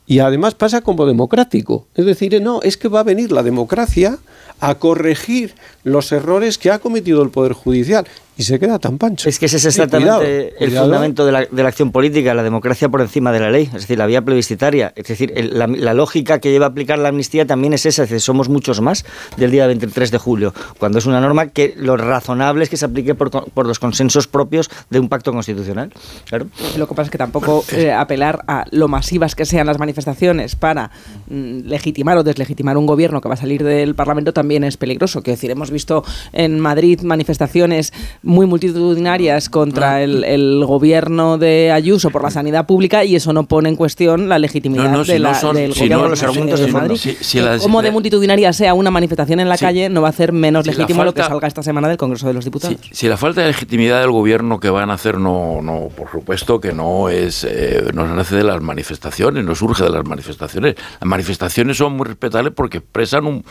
y además pasa como democrático. Es decir, no, es que va a venir la democracia a corregir los errores que ha cometido el Poder Judicial y se queda tan pancho. Es que ese es exactamente el fundamento de la, de la, acción política, la democracia por encima de la ley, es decir, la vía plebiscitaria. Es decir, el, la, la, lógica que lleva a aplicar la amnistía también es esa, es decir, somos muchos más del día 23 de julio, cuando es una norma que lo razonable es que se aplique por, por los consensos propios de un pacto constitucional. Claro. Lo que pasa es que tampoco eh, apelar a lo masivas que sean las manifestaciones para mm, legitimar o deslegitimar un gobierno que va a salir del Parlamento también es peligroso. Quiero decir, hemos visto en Madrid manifestaciones muy multitudinarias contra el, el, gobierno de Ayuso por la sanidad pública y eso no pone en cuestión la legitimidad no, no, de si la, no son, del si gobierno no, los argumentos de de Madrid. Si, Como de multitudinaria sea una manifestación en la calle no va a hacer menos legítimo lo que salga esta semana del Congreso de los Diputados. Si, la falta de legitimidad del gobierno que van a hacer no, no por supuesto que no es, eh, no nace de las manifestaciones, no surge de las manifestaciones. Las manifestaciones son muy respetables porque expresan un-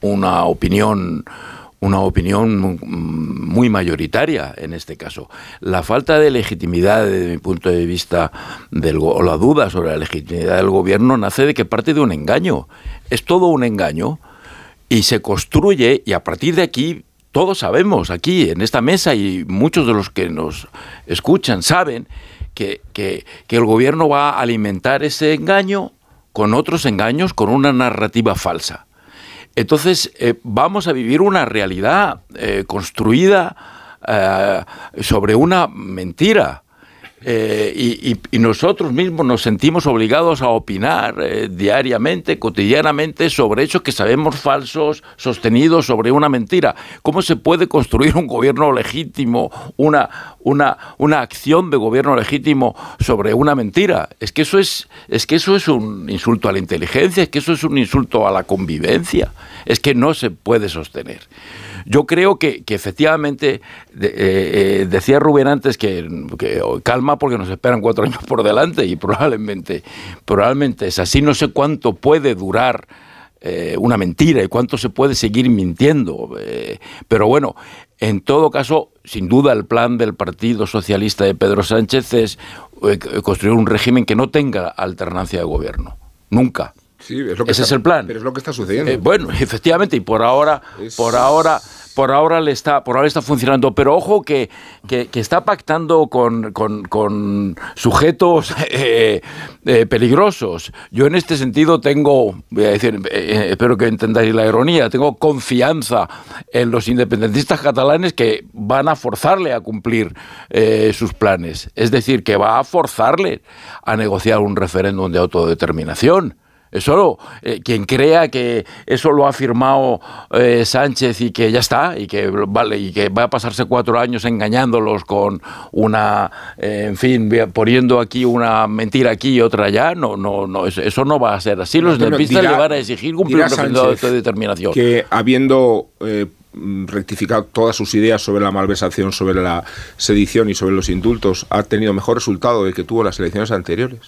una opinión una opinión mu- muy mayoritaria en este caso. La falta de legitimidad, desde mi punto de vista, del, o la duda sobre la legitimidad del gobierno nace de que parte de un engaño. Es todo un engaño y se construye y a partir de aquí todos sabemos aquí en esta mesa y muchos de los que nos escuchan saben que- que el gobierno va a alimentar ese engaño con otros engaños, con una narrativa falsa. Entonces eh, vamos a vivir una realidad eh, construida eh, sobre una mentira. Eh, y, y- nosotros mismos nos sentimos obligados a opinar eh, diariamente, cotidianamente, sobre hechos que sabemos falsos, sostenidos sobre una mentira. ¿Cómo se puede construir un gobierno legítimo, una, una, una acción de gobierno legítimo sobre una mentira? Es que eso es, es que eso es un insulto a la inteligencia, es que eso es un insulto a la convivencia, es que no se puede sostener. Yo creo que, efectivamente, eh, eh, decía Rubén antes que, calma porque nos esperan cuatro <laughs> años por delante y probablemente, probablemente es así. No sé cuánto puede durar eh, una mentira y cuánto se puede seguir mintiendo. eh, pero bueno, en todo caso, sin duda el plan del Partido Socialista de Pedro Sánchez es eh, construir un régimen que no tenga alternancia de gobierno. Nunca. Sí, es lo que Ese está- es el plan. Pero es lo que está sucediendo. Eh, bueno, <laughs> efectivamente, y por ahora, por ahora, por ahora le está, por ahora está funcionando. Pero ojo que, que, que está pactando con, con- con sujetos <laughs> eh, eh, peligrosos. Yo en este sentido tengo, voy a decir, eh, espero que entendáis la ironía, tengo confianza en los independentistas catalanes que van a forzarle a cumplir sus planes. Es decir, que va a forzarle a negociar un referéndum de autodeterminación. Eso, eh, quien crea que eso lo ha firmado eh, Sánchez y que ya está, y que vale, y que va a pasarse cuatro años engañándolos con una, eh, en fin, poniendo aquí una mentira aquí y otra allá, no, no, no, eso, eso no va a ser así. Los dirá- le van a exigir cumplir un de autodeterminación. Que habiendo eh, rectificado todas sus ideas sobre la malversación, sobre la sedición y sobre los indultos, ha tenido mejor resultado del que tuvo las elecciones anteriores.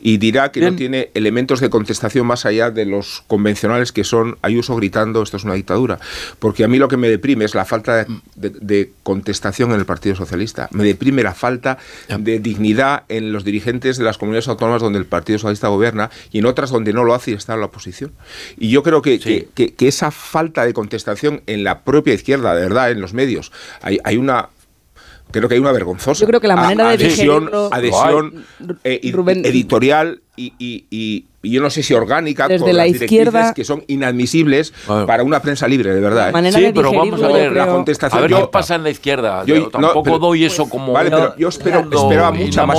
Y dirá que no tiene elementos de contestación más allá de los convencionales que son Ayuso gritando esto es una dictadura. Porque a mí lo que me deprime es la falta de, de contestación en el Partido Socialista. Me deprime la falta de dignidad en los dirigentes de las comunidades autónomas donde el Partido Socialista gobierna y en otras donde no lo hace y está en la oposición. Y yo creo que, que, que- que esa falta de contestación en la propia izquierda, de verdad, en los medios, hay, hay una creo que hay una vergonzosa. Yo creo que la manera de adhesión, digerirlo- adhesión eh, editorial y, y- y- y yo no sé si orgánica Desde con la las directrices izquierda- que son inadmisibles para una prensa libre, de verdad. La ¿eh? Sí, de pero vamos a ver, yo la contestación. A ver yo- qué pasa en la izquierda. yo- Yo no, tampoco pero- doy eso como. Vale, pero yo espero, esperaba mucha más,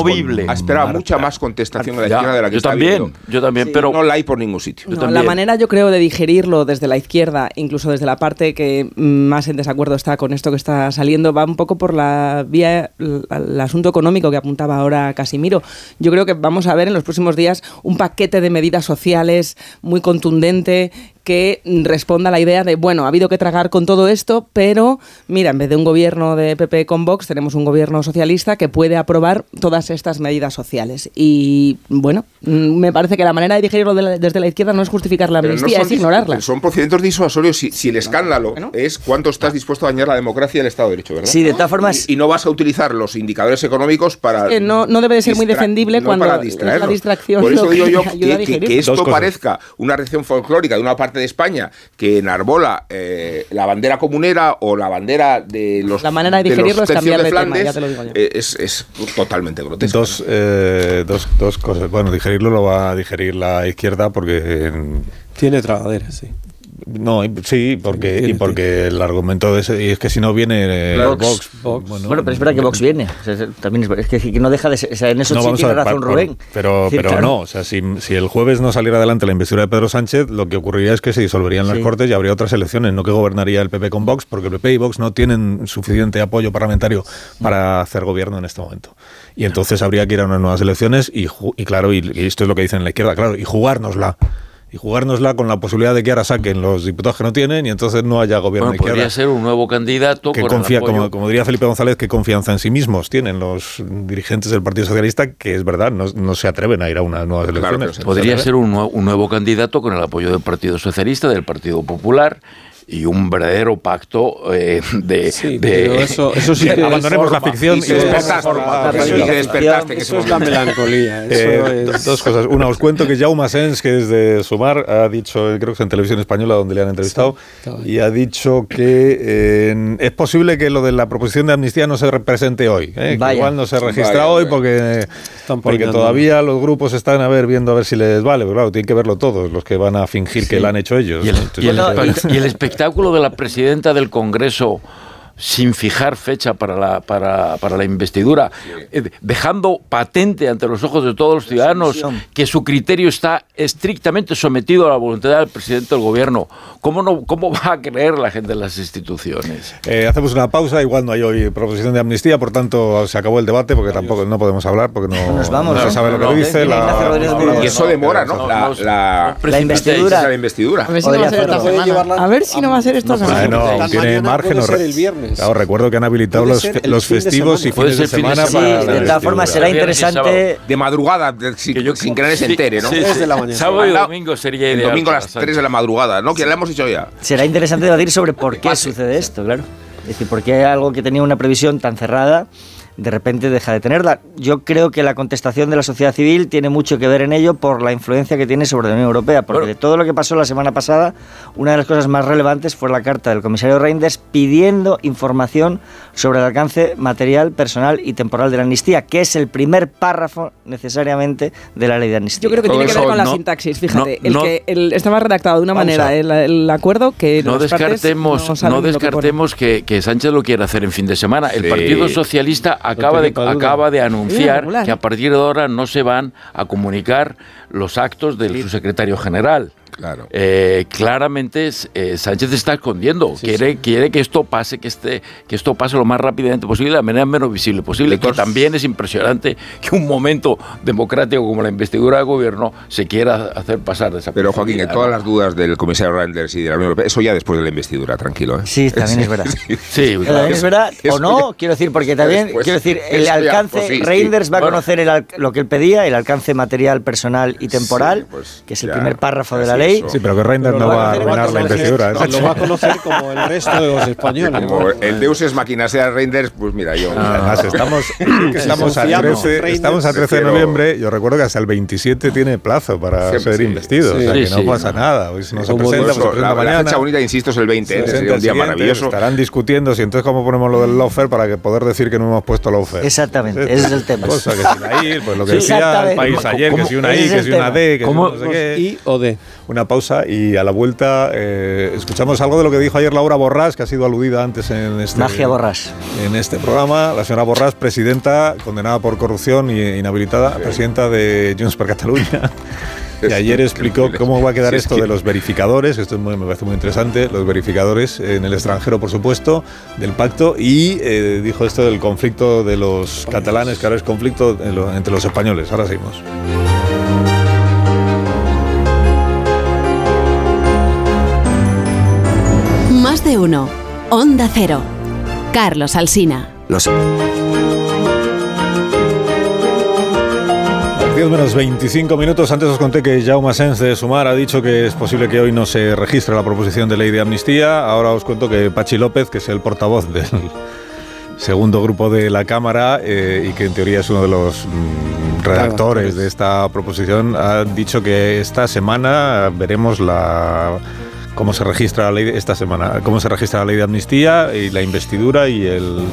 esperaba mucha más contestación en la Ya, izquierda de la que yo está también, yo también, Sí, pero- no la hay por ningún sitio. No, la manera, yo creo, de digerirlo desde la izquierda, incluso desde la parte que más en desacuerdo está con esto que está saliendo, va un poco por la vía, el, el asunto económico que apuntaba ahora Casimiro. Yo creo que vamos a ver en los próximos días un paquete de medidas sociales muy contundente que responda a la idea de, bueno, ha habido que tragar con todo esto, pero mira, en vez de un gobierno de PP con Vox, tenemos un gobierno socialista que puede aprobar todas estas medidas sociales. Y bueno, mm, me parece que la manera de digerirlo de la- desde la izquierda no es justificar la no amnistía, es ignorarla. Son procedimientos disuasorios si, si el escándalo es cuánto estás dispuesto a dañar la democracia y el Estado de Derecho, ¿verdad? Sí, de todas formas- Y, y no vas a utilizar los indicadores económicos para. que no, no debe de ser muy defendible no cuando para es la distracción Por eso digo yo que, que- esto parezca una reacción folclórica de una parte de España que enarbola eh, la bandera comunera o la bandera de los. La manera de los digerirlo es cambiar de tema, Flandes, ya te lo digo yo. eh, es, es totalmente grotesco. Dos, eh, dos, dos cosas. Bueno, digerirlo lo va a digerir la izquierda porque... Tiene tragaderas, sí. No, y- sí, porque, y porque el argumento de ese, y es que si no viene eh, Vox. Vox, Bueno, pero espera que Vox viene. O sea, es- también es, es que, que no deja de ser. o sea, en eso No, sí vamos a tiene ver, razón Rubén. Pero, Es decir, pero claro, no, o sea, si, si el jueves no saliera adelante la investidura de Pedro Sánchez, lo que ocurriría es que se disolverían las Sí. Cortes y habría otras elecciones, no que gobernaría el PP con Vox, porque el PP y Vox no tienen suficiente apoyo parlamentario para hacer gobierno en este momento. Y entonces habría que ir a unas nuevas elecciones y, y claro, y, y esto es lo que dicen en la izquierda, claro, y jugárnosla. Y jugárnosla con la posibilidad de que ahora saquen los diputados que no tienen y entonces no haya gobierno Bueno, de izquierda podría ser un nuevo candidato que con el confía, apoyo- como, como diría Felipe González, qué confianza en sí mismos tienen los dirigentes del Partido Socialista, que es verdad, no, no se atreven a ir a unas nuevas elecciones. Podría ser un, un nuevo candidato con el apoyo del Partido Socialista, del Partido Popular y un verdadero pacto eh, de, de- pero eso- eso sí <laughs> Abandonemos la forma. ficción Y se despertaste. forma. Eso Y se despertaste Eso es la melancolía, <laughs> eso Eh, es- Dos cosas. Una, os cuento que Jaume Asens, que es de Sumar, ha dicho, creo que es en televisión española donde le han entrevistado, y ha dicho que eh, es posible que lo de la proposición de amnistía no se represente hoy. ¿eh? Vaya. igual no se registra Vaya, hoy porque, porque todavía los grupos están a ver viendo a ver si les vale. Pero claro, tienen que verlo todos, los que van a fingir que lo han hecho ellos. y el, y el y el de la presidenta del Congreso sin fijar fecha para la, para, para la investidura, eh, dejando patente ante los ojos de todos los ciudadanos que su criterio está estrictamente sometido a la voluntad del presidente del gobierno. ¿Cómo, no, cómo va a creer la gente en las instituciones? Eh, hacemos una pausa, igual no hay hoy proposición de amnistía, por tanto se acabó el debate porque tampoco no podemos hablar porque no, Nos vamos, no se ¿no? sabe lo que No, dice. La- Y eso demora, ¿no? La, la, La investidura. la investidura. A ver si no va a ser esta semana. A ver si no va a ser esta semana. Bueno, aún tiene margen. el viernes. Claro, recuerdo que han habilitado los, fe- el los festivos y fines de ser fin de semana para Sí, la de todas formas será Viernes interesante. De madrugada, de- sin, Que yo- sin que nadie se entere, ¿no? sí, Tres sí. de la mañana. Sábado y domingo sería El ideal. domingo a para las Sánchez. 3 de la madrugada, ¿no? Que le hemos dicho ya. Será interesante debatir sobre por qué sucede esto, claro. Es decir, por qué algo que tenía una previsión tan cerrada de repente deja de tenerla. Yo creo que la contestación de la sociedad civil tiene mucho que ver en ello por la influencia que tiene sobre la Unión Europea, porque de todo lo que pasó la semana pasada, una de las cosas más relevantes fue la carta del comisario Reinders pidiendo información sobre el alcance material, personal y temporal de la amnistía, que es el primer párrafo necesariamente de la ley de amnistía. Yo creo que Todo tiene que ver con la sintaxis, fíjate. no- el no- que el- estaba redactado de una manera el, el acuerdo que No descartemos, no que descartemos que, que Sánchez lo quiera hacer en fin de semana. El. Partido Socialista acaba de, acaba de anunciar que a partir de ahora no se van a comunicar los actos del subsecretario general. Claro. Eh, claramente eh, Sánchez está escondiendo. quiere, quiere que esto pase, que este, que esto pase lo más rápidamente posible, de la manera menos visible posible. Que también es impresionante que un momento democrático como la investidura de gobierno se quiera hacer pasar de esa Pero Joaquín, en todas las dudas del comisario Reinders y de la Unión Europea, eso ya después de la investidura, tranquilo. ¿eh? Sí, también es verdad. <laughs> sí, también es verdad. O no, quiero decir, porque también, quiero decir, el alcance, pues Reinders va a conocer el, lo que él pedía, el alcance material, personal y temporal, pues que es el primer párrafo de la ley. Sí, pero que Reinders no va a arruinar la investidura. Lo va a conocer como el resto de los españoles. Como el Deus es máquina sea Reinders, pues mira, yo. Además, <laughs> estamos, estamos, a 13, estamos a 13 de noviembre. Yo recuerdo que hasta el 27 tiene plazo para ser investido. o sea, que no pasa nada. Hoy se nos presenta, pues la, mañana. Fecha bonita, insisto, es el 20. ¿eh? Sería un día maravilloso. Estarán discutiendo si entonces cómo ponemos lo del lofer para que poder decir que no hemos puesto lofer. Exactamente, ese es el tema. Cosa que si la I, pues lo que decía el país ayer, que si una I, que si una D, que si no sé qué. I o D. Una pausa y a la vuelta eh, escuchamos algo de lo que dijo ayer Laura Borrás, que ha sido aludida antes en este, Magia Borrás. en este programa. La señora Borrás, presidenta, condenada por corrupción y inhabilitada, presidenta de Junts per Catalunya. <laughs> Y ayer explicó cómo va a quedar esto de los verificadores, esto me parece muy interesante, los verificadores en el extranjero, por supuesto, del pacto, y eh, dijo esto del conflicto de los catalanes, que ahora es conflicto entre los españoles. Ahora seguimos. Más de uno. Onda Cero. Carlos Alsina. Los 10 menos 25 minutos. Antes os conté que Jaume Sens de Sumar ha dicho que es posible que hoy no se registre la proposición de ley de amnistía. Ahora os cuento que Pachi López, que es el portavoz del <laughs> segundo grupo de la Cámara eh, y que en teoría es uno de los mm, redactores de esta proposición, ha dicho que esta semana veremos la cómo se registra la ley de, esta semana, cómo se registra la ley de amnistía y la investidura y el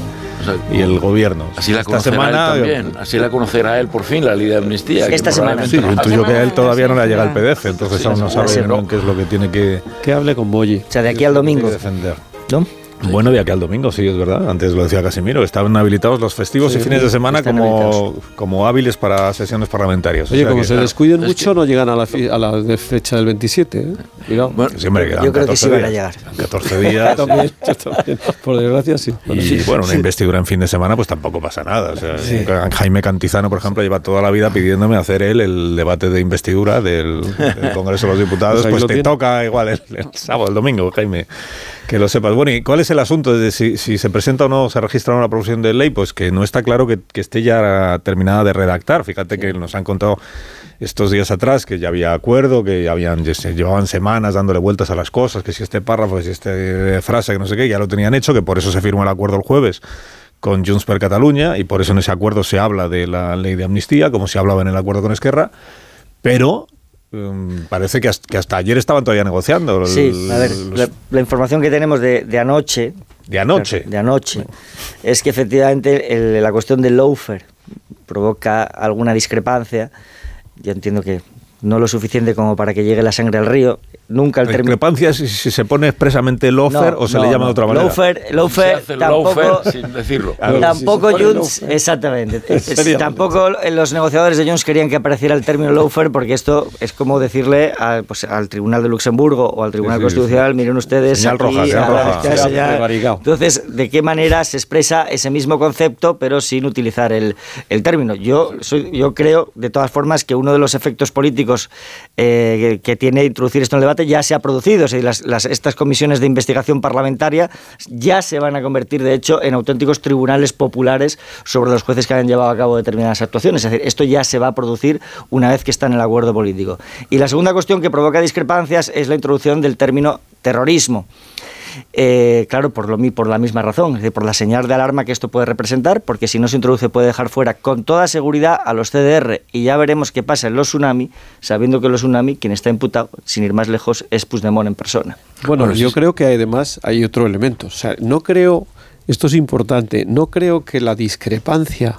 y el gobierno. Así la conocerá semana, él también, así la conocerá él por fin la ley de amnistía. Esta semana. Sí, yo intuyo que a él todavía no le ha llegado el PDF, entonces aún no sabe qué es lo que tiene que que hable con Boyi. O sea, de aquí al domingo. defender. ¿No? Bueno, de aquí al domingo, sí, es verdad. Antes lo decía Casimiro. Estaban habilitados los festivos y fines de semana como, como hábiles para sesiones parlamentarias. Oye, como se descuiden mucho, no llegan a la, a la de fecha del 27. ¿eh? Bueno, siempre quedan yo creo 14 que sí días. van a llegar. 14 días. <laughs> Yo también, yo también. Por desgracia, sí. Y bueno, una investidura en fin de semana, pues tampoco pasa nada. O sea, Jaime Cantizano, por ejemplo, lleva toda la vida pidiéndome hacer él el debate de investidura del, del Congreso de los Diputados. Pues Pues, te tiene. toca igual el, el sábado, el domingo, Jaime, que lo sepas. Bueno, ¿y cuál es el asunto de si, si se presenta o no se registra una proposición de ley? Pues que no está claro que, que esté ya terminada de redactar. Fíjate que nos han contado estos días atrás que ya había acuerdo, que ya habían ya se llevaban semanas dándole vueltas a las cosas, que si este párrafo, que si esta frase, que no sé qué, ya lo tenían hecho, que por eso se firmó el acuerdo el jueves con Junts per Catalunya y por eso en ese acuerdo se habla de la ley de amnistía, como se hablaba en el acuerdo con Esquerra, pero um, parece que hasta, que hasta ayer estaban todavía negociando. Sí, a ver, los- la, la información que tenemos de, de anoche. De anoche. De anoche. Es que efectivamente el- la cuestión del loafer provoca alguna discrepancia. Yo entiendo que no lo suficiente como para que llegue la sangre al río. Nunca el La término. discrepancia es si, si se pone expresamente lofer No, o se no, le llama no. de otra manera. Loafer, loafer, tampoco, loafer sin decirlo. Claro, tampoco si Junts, loafer. exactamente. <laughs> Es- tampoco los negociadores de Junts querían que apareciera el término loafer porque esto es como decirle a- pues, al Tribunal de Luxemburgo o al Tribunal Sí, sí, Constitucional, miren ustedes. Señal roja, señal a- roja. Señal prevaricado. Entonces, ¿de qué manera se expresa ese mismo concepto pero sin utilizar el, el término? Yo, soy, yo creo, de todas formas, que uno de los efectos políticos eh, que, que tiene introducir esto en el debate ya se ha producido. Las, las- estas comisiones de investigación parlamentaria ya se van a convertir, de hecho, en auténticos tribunales populares sobre los jueces que han llevado a cabo determinadas actuaciones. Es decir, esto ya se va a producir una vez que está en el acuerdo político. Y la segunda cuestión que provoca discrepancias es la introducción del término terrorismo. Eh, claro, por, lo, mi- por la misma razón, es decir, por la señal de alarma que esto puede representar, porque si no se introduce puede dejar fuera con toda seguridad a los CDR y ya veremos qué pasa en los tsunami, sabiendo que los tsunami, quien está imputado, sin ir más lejos, es Puigdemont en persona. Bueno, Bueno, yo sí. creo que además hay otro elemento. O sea, no creo, esto es importante, no creo que la discrepancia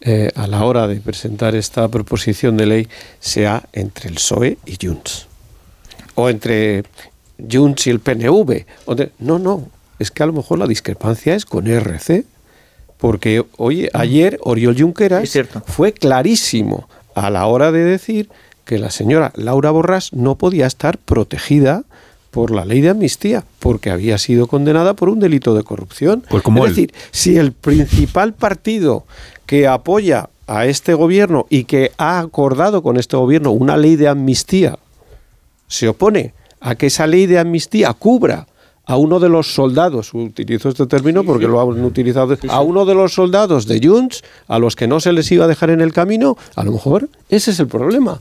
eh, a la hora de presentar esta proposición de ley sea entre el PSOE y Junts. O entre Junts y el PNV. O de- no, no. Es que a lo mejor la discrepancia es con RC. Porque, oye, ayer Oriol Junqueras Es cierto. fue clarísimo a la hora de decir que la señora Laura Borrás no podía estar protegida por la ley de amnistía, porque había sido condenada por un delito de corrupción. Pues como es decir, si el principal partido que apoya a este gobierno y que ha acordado con este gobierno una ley de amnistía se opone a que esa ley de amnistía cubra a uno de los soldados, utilizo este término porque lo han utilizado, a uno de los soldados de Junts, a los que no se les iba a dejar en el camino, a lo mejor ese es el problema.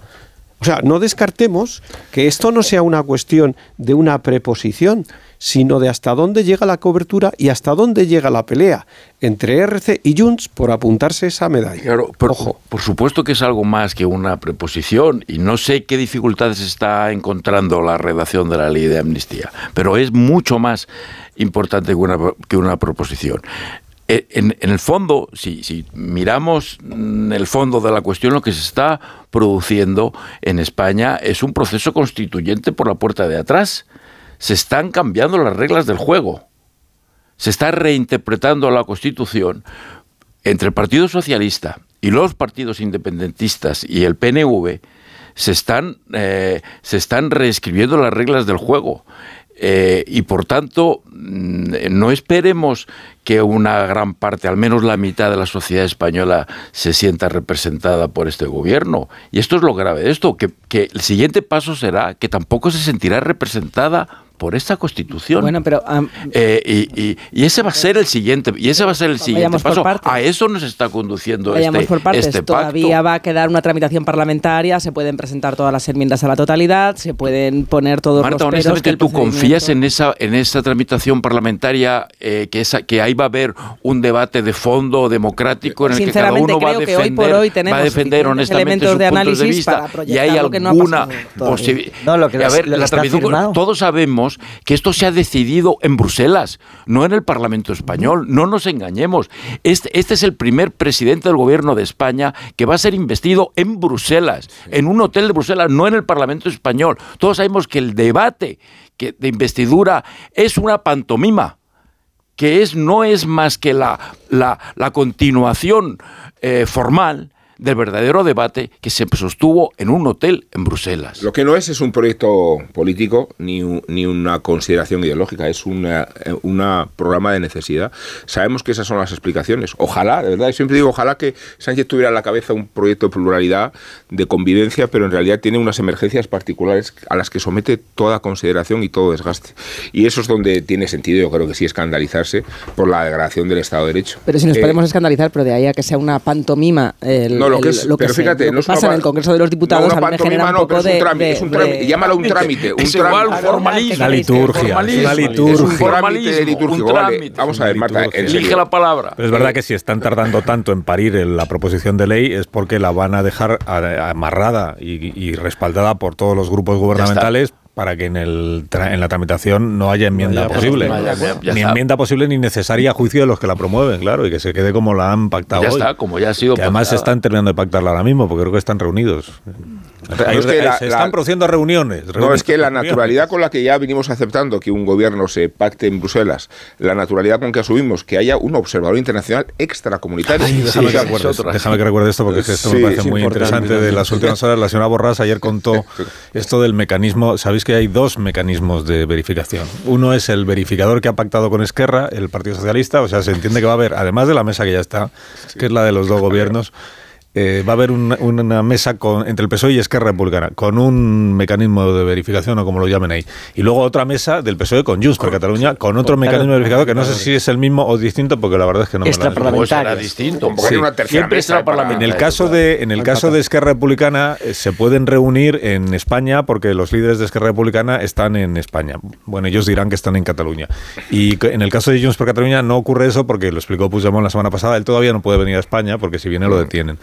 O sea, no descartemos que esto no sea una cuestión de una preposición, sino de hasta dónde llega la cobertura y hasta dónde llega la pelea entre RC y Junts por apuntarse esa medalla. Claro, por, por supuesto que es algo más que una preposición y no sé qué dificultades está encontrando la redacción de la ley de amnistía, pero es mucho más importante que una, que una proposición. Eh, en, el fondo, si, si, miramos el fondo de la cuestión, lo que se está produciendo en España es un proceso constituyente por la puerta de atrás. Se están cambiando las reglas del juego. Se está reinterpretando la Constitución entre el Partido Socialista y los partidos independentistas y el PNV. Se están, eh, se están reescribiendo las reglas del juego. Eh, y por tanto, mm, no esperemos que una gran parte, al menos la mitad de la sociedad española, se sienta representada por este gobierno. Y esto es lo grave de esto, que, que el siguiente paso será que tampoco se sentirá representada por esta constitución. Bueno, pero eh, y, y, ese va a ser el siguiente y ese va a ser el siguiente paso. A eso nos está conduciendo este, por partes. este Todavía va a quedar una tramitación parlamentaria, se pueden presentar todas las enmiendas a la totalidad, se pueden poner todos Marta, los peros honestamente, ¿tú confías en esa en esa tramitación parlamentaria eh, que esa que ahí va a haber un debate de fondo democrático en el que cada uno va a defender, hoy por hoy va a defender honestamente sus de puntos de vista y hay alguna posibilidad. No, lo que a ver, la tramitación, todos sabemos que esto se ha decidido en Bruselas, no en el Parlamento español. No nos engañemos. Este, este, es el primer presidente del gobierno de España que va a ser investido en Bruselas, en un hotel de Bruselas, no en el Parlamento español. Todos sabemos que el debate de investidura es una pantomima que es, no es más que la, la, continuación eh, formal del verdadero debate que se sostuvo en un hotel en Bruselas. Lo que no es es un proyecto político ni, ni una consideración ideológica, es un una programa de necesidad. Sabemos que esas son las explicaciones. Ojalá, de verdad, siempre digo, ojalá que Sánchez tuviera en la cabeza un proyecto de pluralidad, de convivencia, pero en realidad tiene unas emergencias particulares a las que somete toda consideración y todo desgaste. Y eso es donde tiene sentido, yo creo que sí, escandalizarse por la degradación del Estado de Derecho. Pero si nos eh, podemos escandalizar, pero de ahí a que sea una pantomima el, no, lo que es, pero fíjate, no pasa en el Congreso de los Diputados no, una pantomima, no, pero es un trámite, es un trámite, llámalo un trámite, un es igual formalismo, una liturgia, una liturgia, un trámite litúrgico, vale, vamos a ver, Marta, elige la palabra. Pero es verdad que si están tardando tanto en parir la proposición de ley es porque la van a dejar amarrada y respaldada por todos los grupos gubernamentales para que en, el, en la tramitación no haya enmienda posible. ni enmienda posible ni necesaria a juicio de los que la promueven, claro, y que se quede como la han pactado. Ya está, como ya ha sido. Que además están terminando de pactarla ahora mismo, porque creo que están reunidos. se están produciendo reuniones, No, es que la naturalidad con la que ya vinimos aceptando que un gobierno se pacte en Bruselas, la naturalidad con que asumimos que haya un observador internacional extracomunitario. déjame, que recuerde, esto, porque esto me parece muy interesante. De las últimas horas, la señora Borras ayer contó <laughs> esto del mecanismo. ¿Sabéis que hay dos mecanismos de verificación. Uno es el verificador que ha pactado con Esquerra, el Partido Socialista, o sea, se entiende que va a haber, además de la mesa que ya está, que es la de los dos gobiernos, eh, va a haber una mesa con, entre el PSOE y Esquerra Republicana, con un mecanismo de verificación o como lo llamen ahí. Y luego otra mesa del PSOE con Junts por Cataluña, con otro mecanismo de verificación que no sé si es el mismo o distinto, porque la verdad es que no me lo será distinto, sí. una Siempre será En el caso de, en el caso de Esquerra Republicana, eh, se pueden reunir en España porque los líderes de Esquerra Republicana están en España. Bueno, ellos dirán que están en Cataluña. Y en el caso de Junts por Cataluña no ocurre eso porque lo explicó Puigdemont la semana pasada, él todavía no puede venir a España porque si viene lo detienen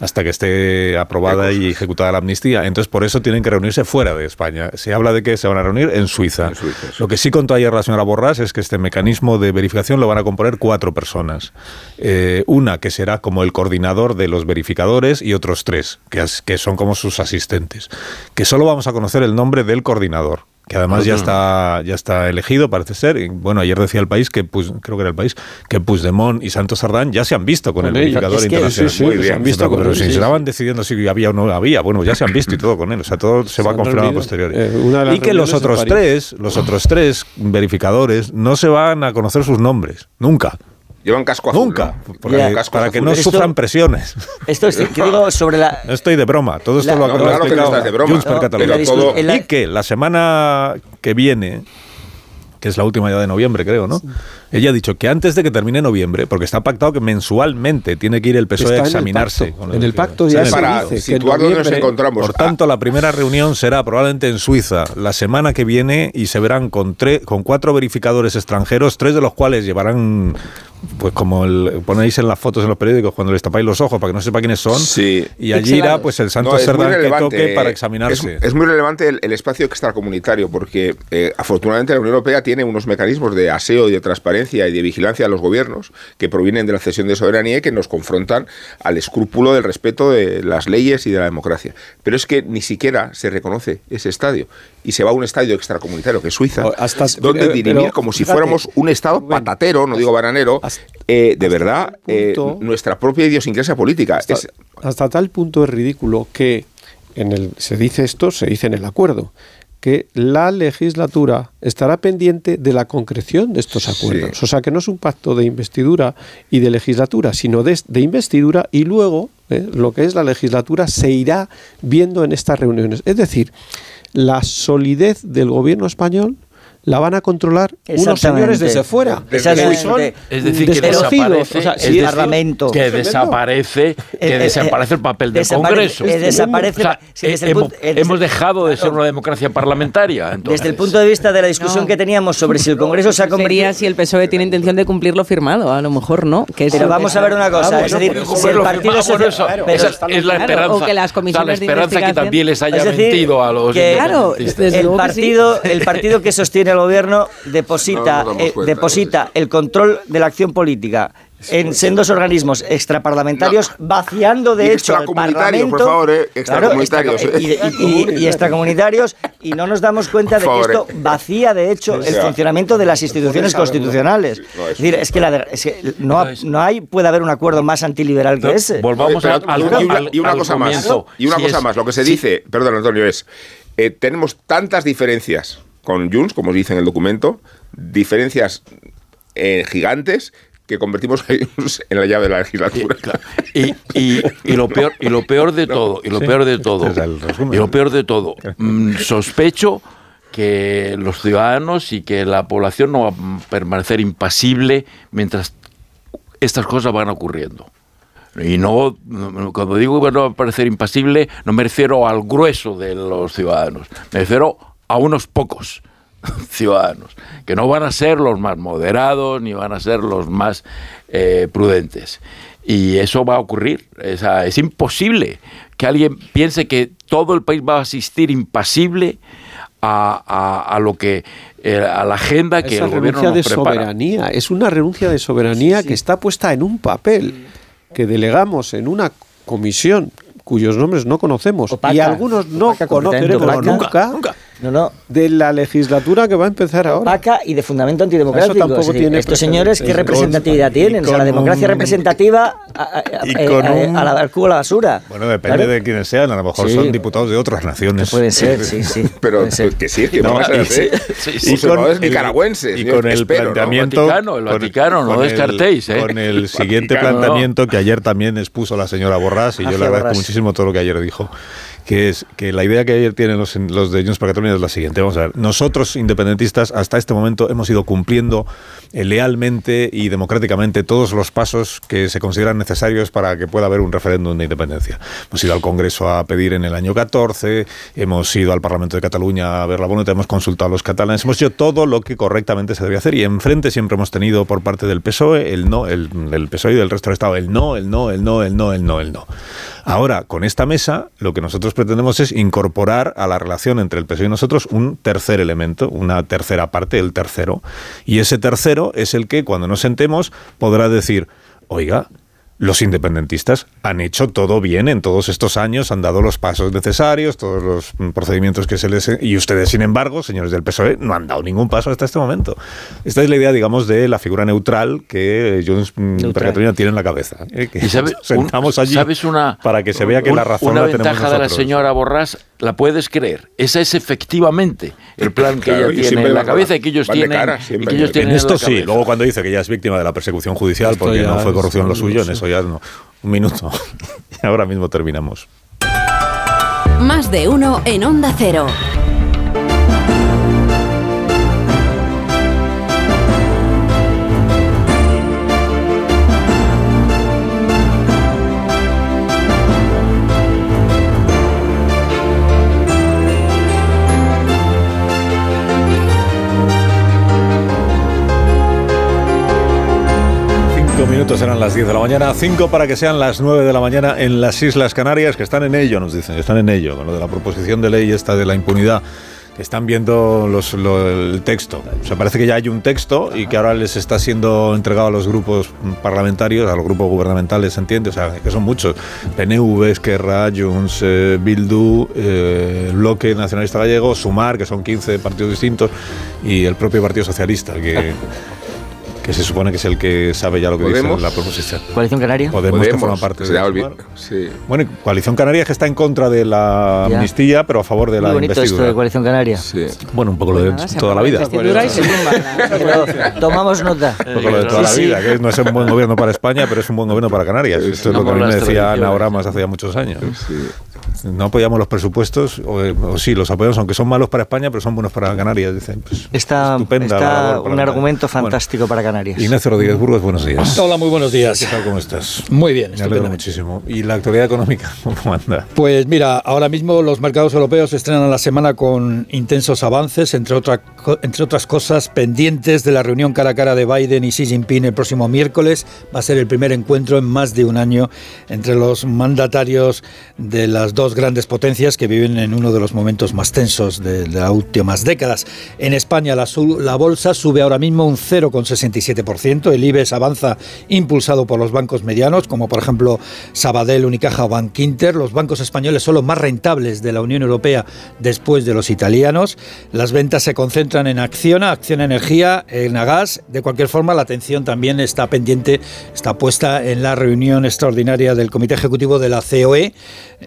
hasta que esté aprobada y ejecutada la amnistía. Entonces, por eso tienen que reunirse fuera de España. Se habla de que se van a reunir en Suiza. lo que sí contó ayer la señora Borras es que este mecanismo de verificación lo van a componer cuatro personas. Eh, una que será como el coordinador de los verificadores y otros tres, que, que son como sus asistentes. Que solo vamos a conocer el nombre del coordinador que además ya está ya está elegido, parece ser. Y, bueno, ayer decía el país que pues, creo que era el país que Puigdemont y Santos Sardán ya se han visto con, el verificador internacional. Muy bien, han visto pero, si se estaban decidiendo si había o no había, bueno, ya se han visto y todo con él, o sea, todo se, va a confirmar a posteriori. Eh, y que los otros tres, los otros tres verificadores no se van a conocer sus nombres, nunca. Llevan casco azul. Nunca. para que no sufran presiones. Esto es, que digo <laughs> sobre la... No estoy de broma. Todo esto La- lo No, claro que no estás de broma. Pero todo- Y que la semana que viene, que es la última ya de noviembre, creo, ¿no? Ella ha dicho que antes de que termine noviembre, porque está pactado que mensualmente tiene que ir el PSOE Está a en el examinarse. pacto. con En el pacto ya en el se Para dice que en situar dónde nos encontramos. Por tanto, la primera reunión será probablemente en Suiza la semana que viene y se verán con, tre- con cuatro verificadores extranjeros, tres de los cuales llevarán, pues como el, ponéis en las fotos en los periódicos cuando les tapáis los ojos para que no sepa quiénes son. Sí. Y allí irá pues el Santo No, Serdán que toque para eh, examinarse. Es, es muy relevante el, el espacio extracomunitario porque eh, afortunadamente la Unión Europea tiene unos mecanismos de aseo y de transparencia y de vigilancia a los gobiernos que provienen de la cesión de soberanía y que nos confrontan al escrúpulo del respeto de las leyes y de la democracia. Pero es que ni siquiera se reconoce ese estadio y se va a un estadio extracomunitario que es Suiza, O- hasta- donde pero- dirimir pero, como si fíjate, fuéramos un estado patatero, no digo bananero, eh, de verdad, eh, nuestra propia idiosincrasia política. hasta, Es- hasta tal punto es ridículo que en el se dice esto, se dice en el acuerdo que la legislatura estará pendiente de la concreción de estos acuerdos. O sea, que no es un pacto de investidura y de legislatura, sino de, de investidura y luego eh, lo que es la legislatura se irá viendo en estas reuniones. Es decir, la solidez del gobierno español la van a controlar unos señores desde fuera. Exactamente. que Es decir, que desconocidos. desaparece, O sea, si Parlamento. que desaparece, que desaparece el papel del Congreso. eh, desaparece- O sea, sí, desde hemos, punto- hemos dejado de ser una democracia parlamentaria. entonces. Desde el punto de vista de la discusión No. que teníamos sobre si el Congreso se ha convertido... Si el PSOE tiene intención de cumplir lo firmado, a lo mejor no. Que Pero que vamos a ver una cosa, Ah, es decir, pues, si el Partido bueno, Social- eso- pero- esa es la Claro, esperanza. o que las o sea, comisiones la de esperanza que investigación- también les haya decir, mentido a los que Claro, que partido, el partido que sostiene el gobierno deposita, No eh, cuenta, deposita el control de la acción política en sendos organismos extraparlamentarios, vaciando de Y hecho extracomunitarios, Parlamento. por favor, eh, Claro, extracomunitarios, extra- y, y- y- y extracomunitarios, y no nos damos cuenta de que esto eh. vacía de hecho O el funcionamiento de las instituciones a constitucionales. No, Es decir, es que, la es que no, ha- no hay, puede haber un acuerdo más antiliberal que ese. Volvamos Pero- al, al- y una, al- y una al cosa más. Y una cosa es- más. Lo que se dice, perdón, Antonio, es eh, tenemos tantas diferencias con Junts, como se dice en el documento, diferencias eh, gigantes que convertimos a Junts en la llave de la legislatura. Y, y- y lo peor y lo peor de <laughs> todo y lo Sí. peor de todo Este es el resumen. y lo peor de todo <laughs> mm, sospecho que los ciudadanos y que la población no va a permanecer impasible mientras estas cosas van ocurriendo y no, no- cuando digo que no va a parecer impasible, no me refiero al grueso de los ciudadanos, me refiero a unos pocos <laughs> ciudadanos, que no van a ser los más moderados ni van a ser los más eh, prudentes. Y eso va a ocurrir. Sea, es imposible que alguien piense que todo el país va a asistir impasible a, a- a lo que eh, a la agenda que Esa el gobierno renuncia nos de prepara. soberanía, es una renuncia de soberanía que está puesta en un papel que delegamos en una comisión cuyos nombres no conocemos Opaca. y algunos no Opaca, conoceremos opaca. nunca, No, no. de la legislatura que va a empezar ahora. opaca y de fundamento antidemocrático. Eso tampoco Es decir, tiene estos señores, ¿qué representatividad Y tienen? O sea, la con democracia un- representativa a, a- a- Y eh, con a- un- a la, al cubo a la basura. Bueno, depende Claro. de quiénes sean, a lo mejor Sí. son diputados de otras naciones. Puede ser, sí, sí. <laughs> Pero ser. que sí, que No, vamos a y- sí. Observadores el- nicaragüenses. y yo con el espero, ¿no? planteamiento Vaticano, el con- Vaticano, no con el- descartéis, ¿eh? con el siguiente Vaticano, planteamiento que ayer también expuso la señora Borrás y yo Hacia le agradezco muchísimo todo lo que ayer dijo que es que la idea que ayer tienen los, los de Junts per Catalunya es la siguiente. Vamos a ver nosotros independentistas hasta este momento hemos ido cumpliendo eh, lealmente y democráticamente todos los pasos que se consideran necesarios para que pueda haber un referéndum de independencia. Hemos ido al Congreso a pedir en el año 14 hemos ido al Parlamento de Cataluña a ver la bonita hemos consultado a los catalanes hemos hecho todo lo que correctamente se debía hacer y enfrente siempre hemos tenido por parte del PSOE el no el, del PSOE y del resto del Estado el no el no el no el no el no el no ahora con esta mesa lo que nosotros pretendemos es incorporar a la relación entre el PSOE y nosotros un tercer elemento una tercera parte el tercero. Y ese tercero es el que cuando nos sentemos podrá decir oiga los independentistas han hecho todo bien en todos estos años, han dado los pasos necesarios, todos los procedimientos que se les... Y ustedes, sin embargo, señores del PSOE, no han dado ningún paso hasta este momento. Esta es la idea, digamos, de la figura neutral que Junts per Catalunya tiene en la cabeza. ¿eh? Que ¿Y sabe- sentamos un- allí ¿sabes una- para que se vea que Un- la razón Una la tenemos ventaja de la señora Borrás, la puedes creer. Ese es efectivamente el plan que Claro, ella tiene en la cabeza y que ellos tienen. cara, y siempre. que ellos tienen en esto la sí, luego cuando dice que ya es víctima de la persecución judicial Esto porque no fue corrupción lo suyo, en eso ya no. Un minuto. <laughs> y ahora mismo terminamos. Más de uno en Onda Cero. Minutos eran las 10 de la mañana, cinco para que sean las 9 de la mañana en las Islas Canarias, que están en ello, nos dicen, están en ello, lo de la proposición de ley esta de la impunidad. Están viendo el texto. O sea, parece que ya hay un texto y que ahora les está siendo entregado a los grupos parlamentarios, a los grupos gubernamentales, ¿se entiende? O sea, que son muchos. PNV, Esquerra, Junts, eh, Bildu, eh, Bloque Nacionalista Gallego, Sumar, que son 15 partidos distintos, y el propio Partido Socialista, que, que se supone que es el que sabe ya lo que Podemos. dice la proposición. Coalición Canaria. Podemos, que forma parte se de Sumar. sí. Bueno, Coalición Canaria que está en contra de la Ya. amnistía, pero a favor de Muy la bonito esto investidura. de Coalición Canaria. Bueno, un poco lo de Nada, toda la vida. y se tumba <laughs> tomamos nota. Un poco lo de toda la Sí, sí. vida, que no es un buen gobierno para España, pero es un buen gobierno para Canarias. Esto es lo que a mí me decía Ana. Oramas hace ya muchos años. No apoyamos los presupuestos, o, eh, o sí, los apoyamos, aunque son malos para España, pero son buenos para Canarias. Dicen, pues, Está, estupenda está un Canarias. argumento fantástico para Canarias. Ignacio Rodríguez Burgos, buenos días. Hola, muy buenos días. ¿Qué tal, cómo estás? Muy bien, Me alegro muchísimo. ¿Y la actualidad económica <laughs> cómo anda? Pues mira, ahora mismo los mercados europeos estrenan la semana con intensos avances, entre, otra entre otras cosas pendientes de la reunión cara a cara de Biden y Xi Jinping el próximo miércoles. Va a ser el primer encuentro en más de un año entre los mandatarios de las dos grandes potencias que viven en uno de los momentos más tensos de, de las últimas décadas. En España la, bolsa sube ahora mismo un 0,67%, el IBEX avanza impulsado por los bancos medianos, como por ejemplo Sabadell, Unicaja o Bankinter. Los bancos españoles son los más rentables de la Unión Europea después de los italianos. Las ventas se concentran en Acciona, Acciona Energía, en Agas. De cualquier forma, la atención también está pendiente, está puesta en la reunión extraordinaria del Comité Ejecutivo de la COE,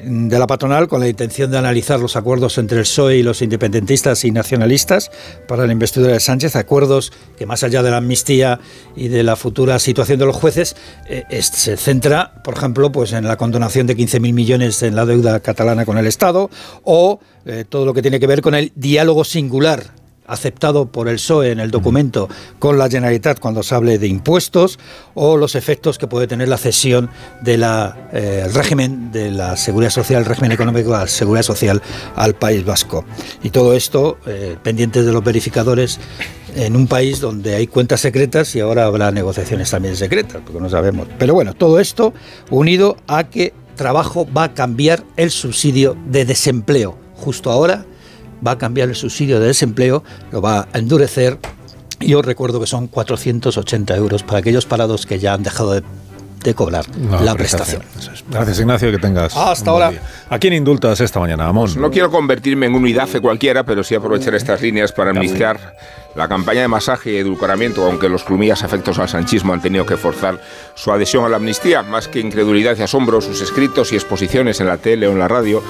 de la patronal, con la intención de analizar los acuerdos entre el PSOE y los independentistas y nacionalistas para la investidura de Sánchez, acuerdos que más allá de la amnistía y de la futura situación de los jueces, eh, se centra, por ejemplo, pues en la condonación de 15.000 millones en la deuda catalana con el Estado o eh, todo lo que tiene que ver con el diálogo singular aceptado por el PSOE en el documento con la Generalitat cuando se hable de impuestos o los efectos que puede tener la cesión del régimen de la seguridad social, el régimen económico de la seguridad social al País Vasco. Y todo esto eh, pendientes de los verificadores en un país donde hay cuentas secretas y ahora habrá negociaciones también secretas, porque no sabemos. Pero bueno, todo esto unido a que trabajo va a cambiar el subsidio de desempleo. Justo ahora va a cambiar el subsidio de desempleo, lo va a endurecer. Y os recuerdo que son 480 euros para aquellos parados que ya han dejado de, de cobrar No, la prestación. prestación. Gracias, Ignacio, que tengas. Hasta ahora. día. ¿A quién indultas esta mañana, Amón? No quiero convertirme en un idafe cualquiera, pero sí aprovechar estas líneas para amnistiar la campaña de masaje y edulcoramiento, aunque los plumillas afectos al sanchismo han tenido que forzar su adhesión a la amnistía. Más que incredulidad y asombro, sus escritos y exposiciones en la tele o en la radio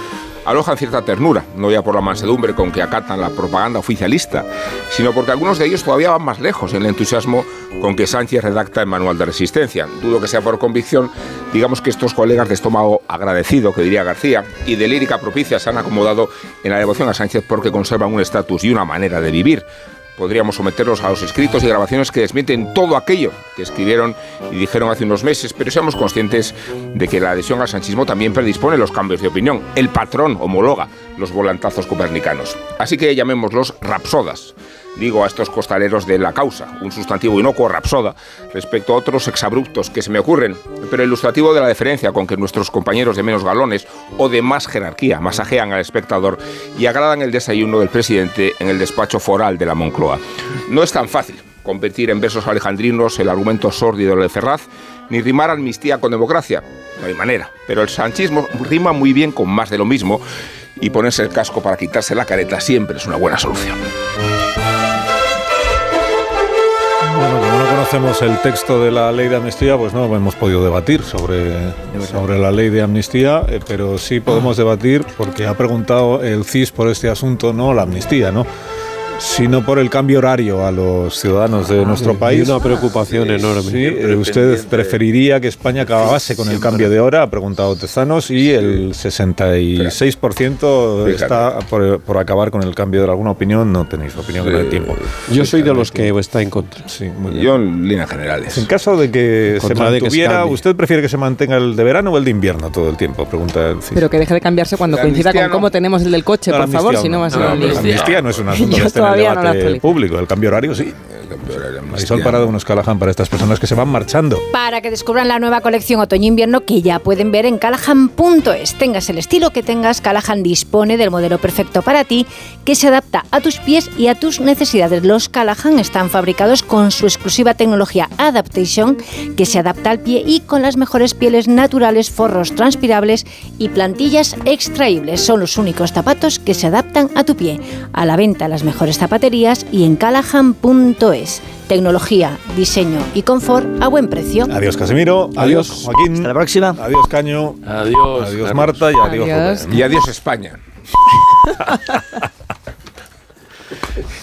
alojan cierta ternura, no ya por la mansedumbre con que acatan la propaganda oficialista, sino porque algunos de ellos todavía van más lejos en el entusiasmo con que Sánchez redacta el manual de resistencia. Dudo que sea por convicción, digamos que estos colegas de estómago agradecido, que diría García, y de lírica propicia se han acomodado en la devoción a Sánchez porque conservan un estatus y una manera de vivir. Podríamos someterlos a los escritos y grabaciones que desmienten todo aquello que escribieron y dijeron hace unos meses, pero seamos conscientes de que la adhesión al sanchismo también predispone los cambios de opinión. El patrón homologa los volantazos copernicanos. Así que llamémoslos rapsodas. Digo a estos costaleros de la causa, un sustantivo inocuo rapsoda, respecto a otros exabruptos que se me ocurren, pero ilustrativo de la deferencia con que nuestros compañeros de menos galones o de más jerarquía masajean al espectador y agradan el desayuno del presidente en el despacho foral de la Moncloa. No es tan fácil convertir en versos alejandrinos el argumento sórdido de Ferraz ni rimar amnistía con democracia. No hay manera. Pero el sanchismo rima muy bien con más de lo mismo y ponerse el casco para quitarse la careta siempre es una buena solución. Bueno, como no conocemos el texto de la ley de amnistía, pues no hemos podido debatir sobre, sobre la ley de amnistía, eh, pero sí podemos debatir porque ha preguntado el CIS por este asunto, no la amnistía, ¿no? Sino por el cambio horario a los ciudadanos de nuestro país. Y una preocupación enorme. Sí, eh, ¿Usted preferiría que España acabase con el cambio de hora? Ha preguntado Tezanos y el 66% está por, por, acabar con el cambio de hora. ¿Alguna opinión? No tenéis opinión con el tiempo. Yo soy de los que está en contra. Sí, Yo en líneas generales. En caso de que se mantuviera, ¿usted prefiere que se mantenga el de verano o el de invierno todo el tiempo? Pregunta el Pero que deje de cambiarse cuando coincida con cómo tenemos el del coche, por favor, si no va a ser La amnistía no es un asunto <laughs> debate público. El cambio horario sí. Marisol Parado, unos Callahan para estas personas que se van marchando. Para que descubran la nueva colección otoño-invierno que ya pueden ver en callahan.es. Tengas el estilo que tengas, Callahan dispone del modelo perfecto para ti que se adapta a tus pies y a tus necesidades. Los Callahan están fabricados con su exclusiva tecnología Adaptation que se adapta al pie y con las mejores pieles naturales, forros transpirables y plantillas extraíbles. Son los únicos zapatos que se adaptan a tu pie. A la venta las mejores zapaterías y en callahan.es. Tecnología, diseño y confort a buen precio. Adiós Casimiro, adiós, Joaquín. Hasta la próxima. Adiós Caño. Adiós. Adiós Marta y adiós, adiós. Y adiós España. <laughs>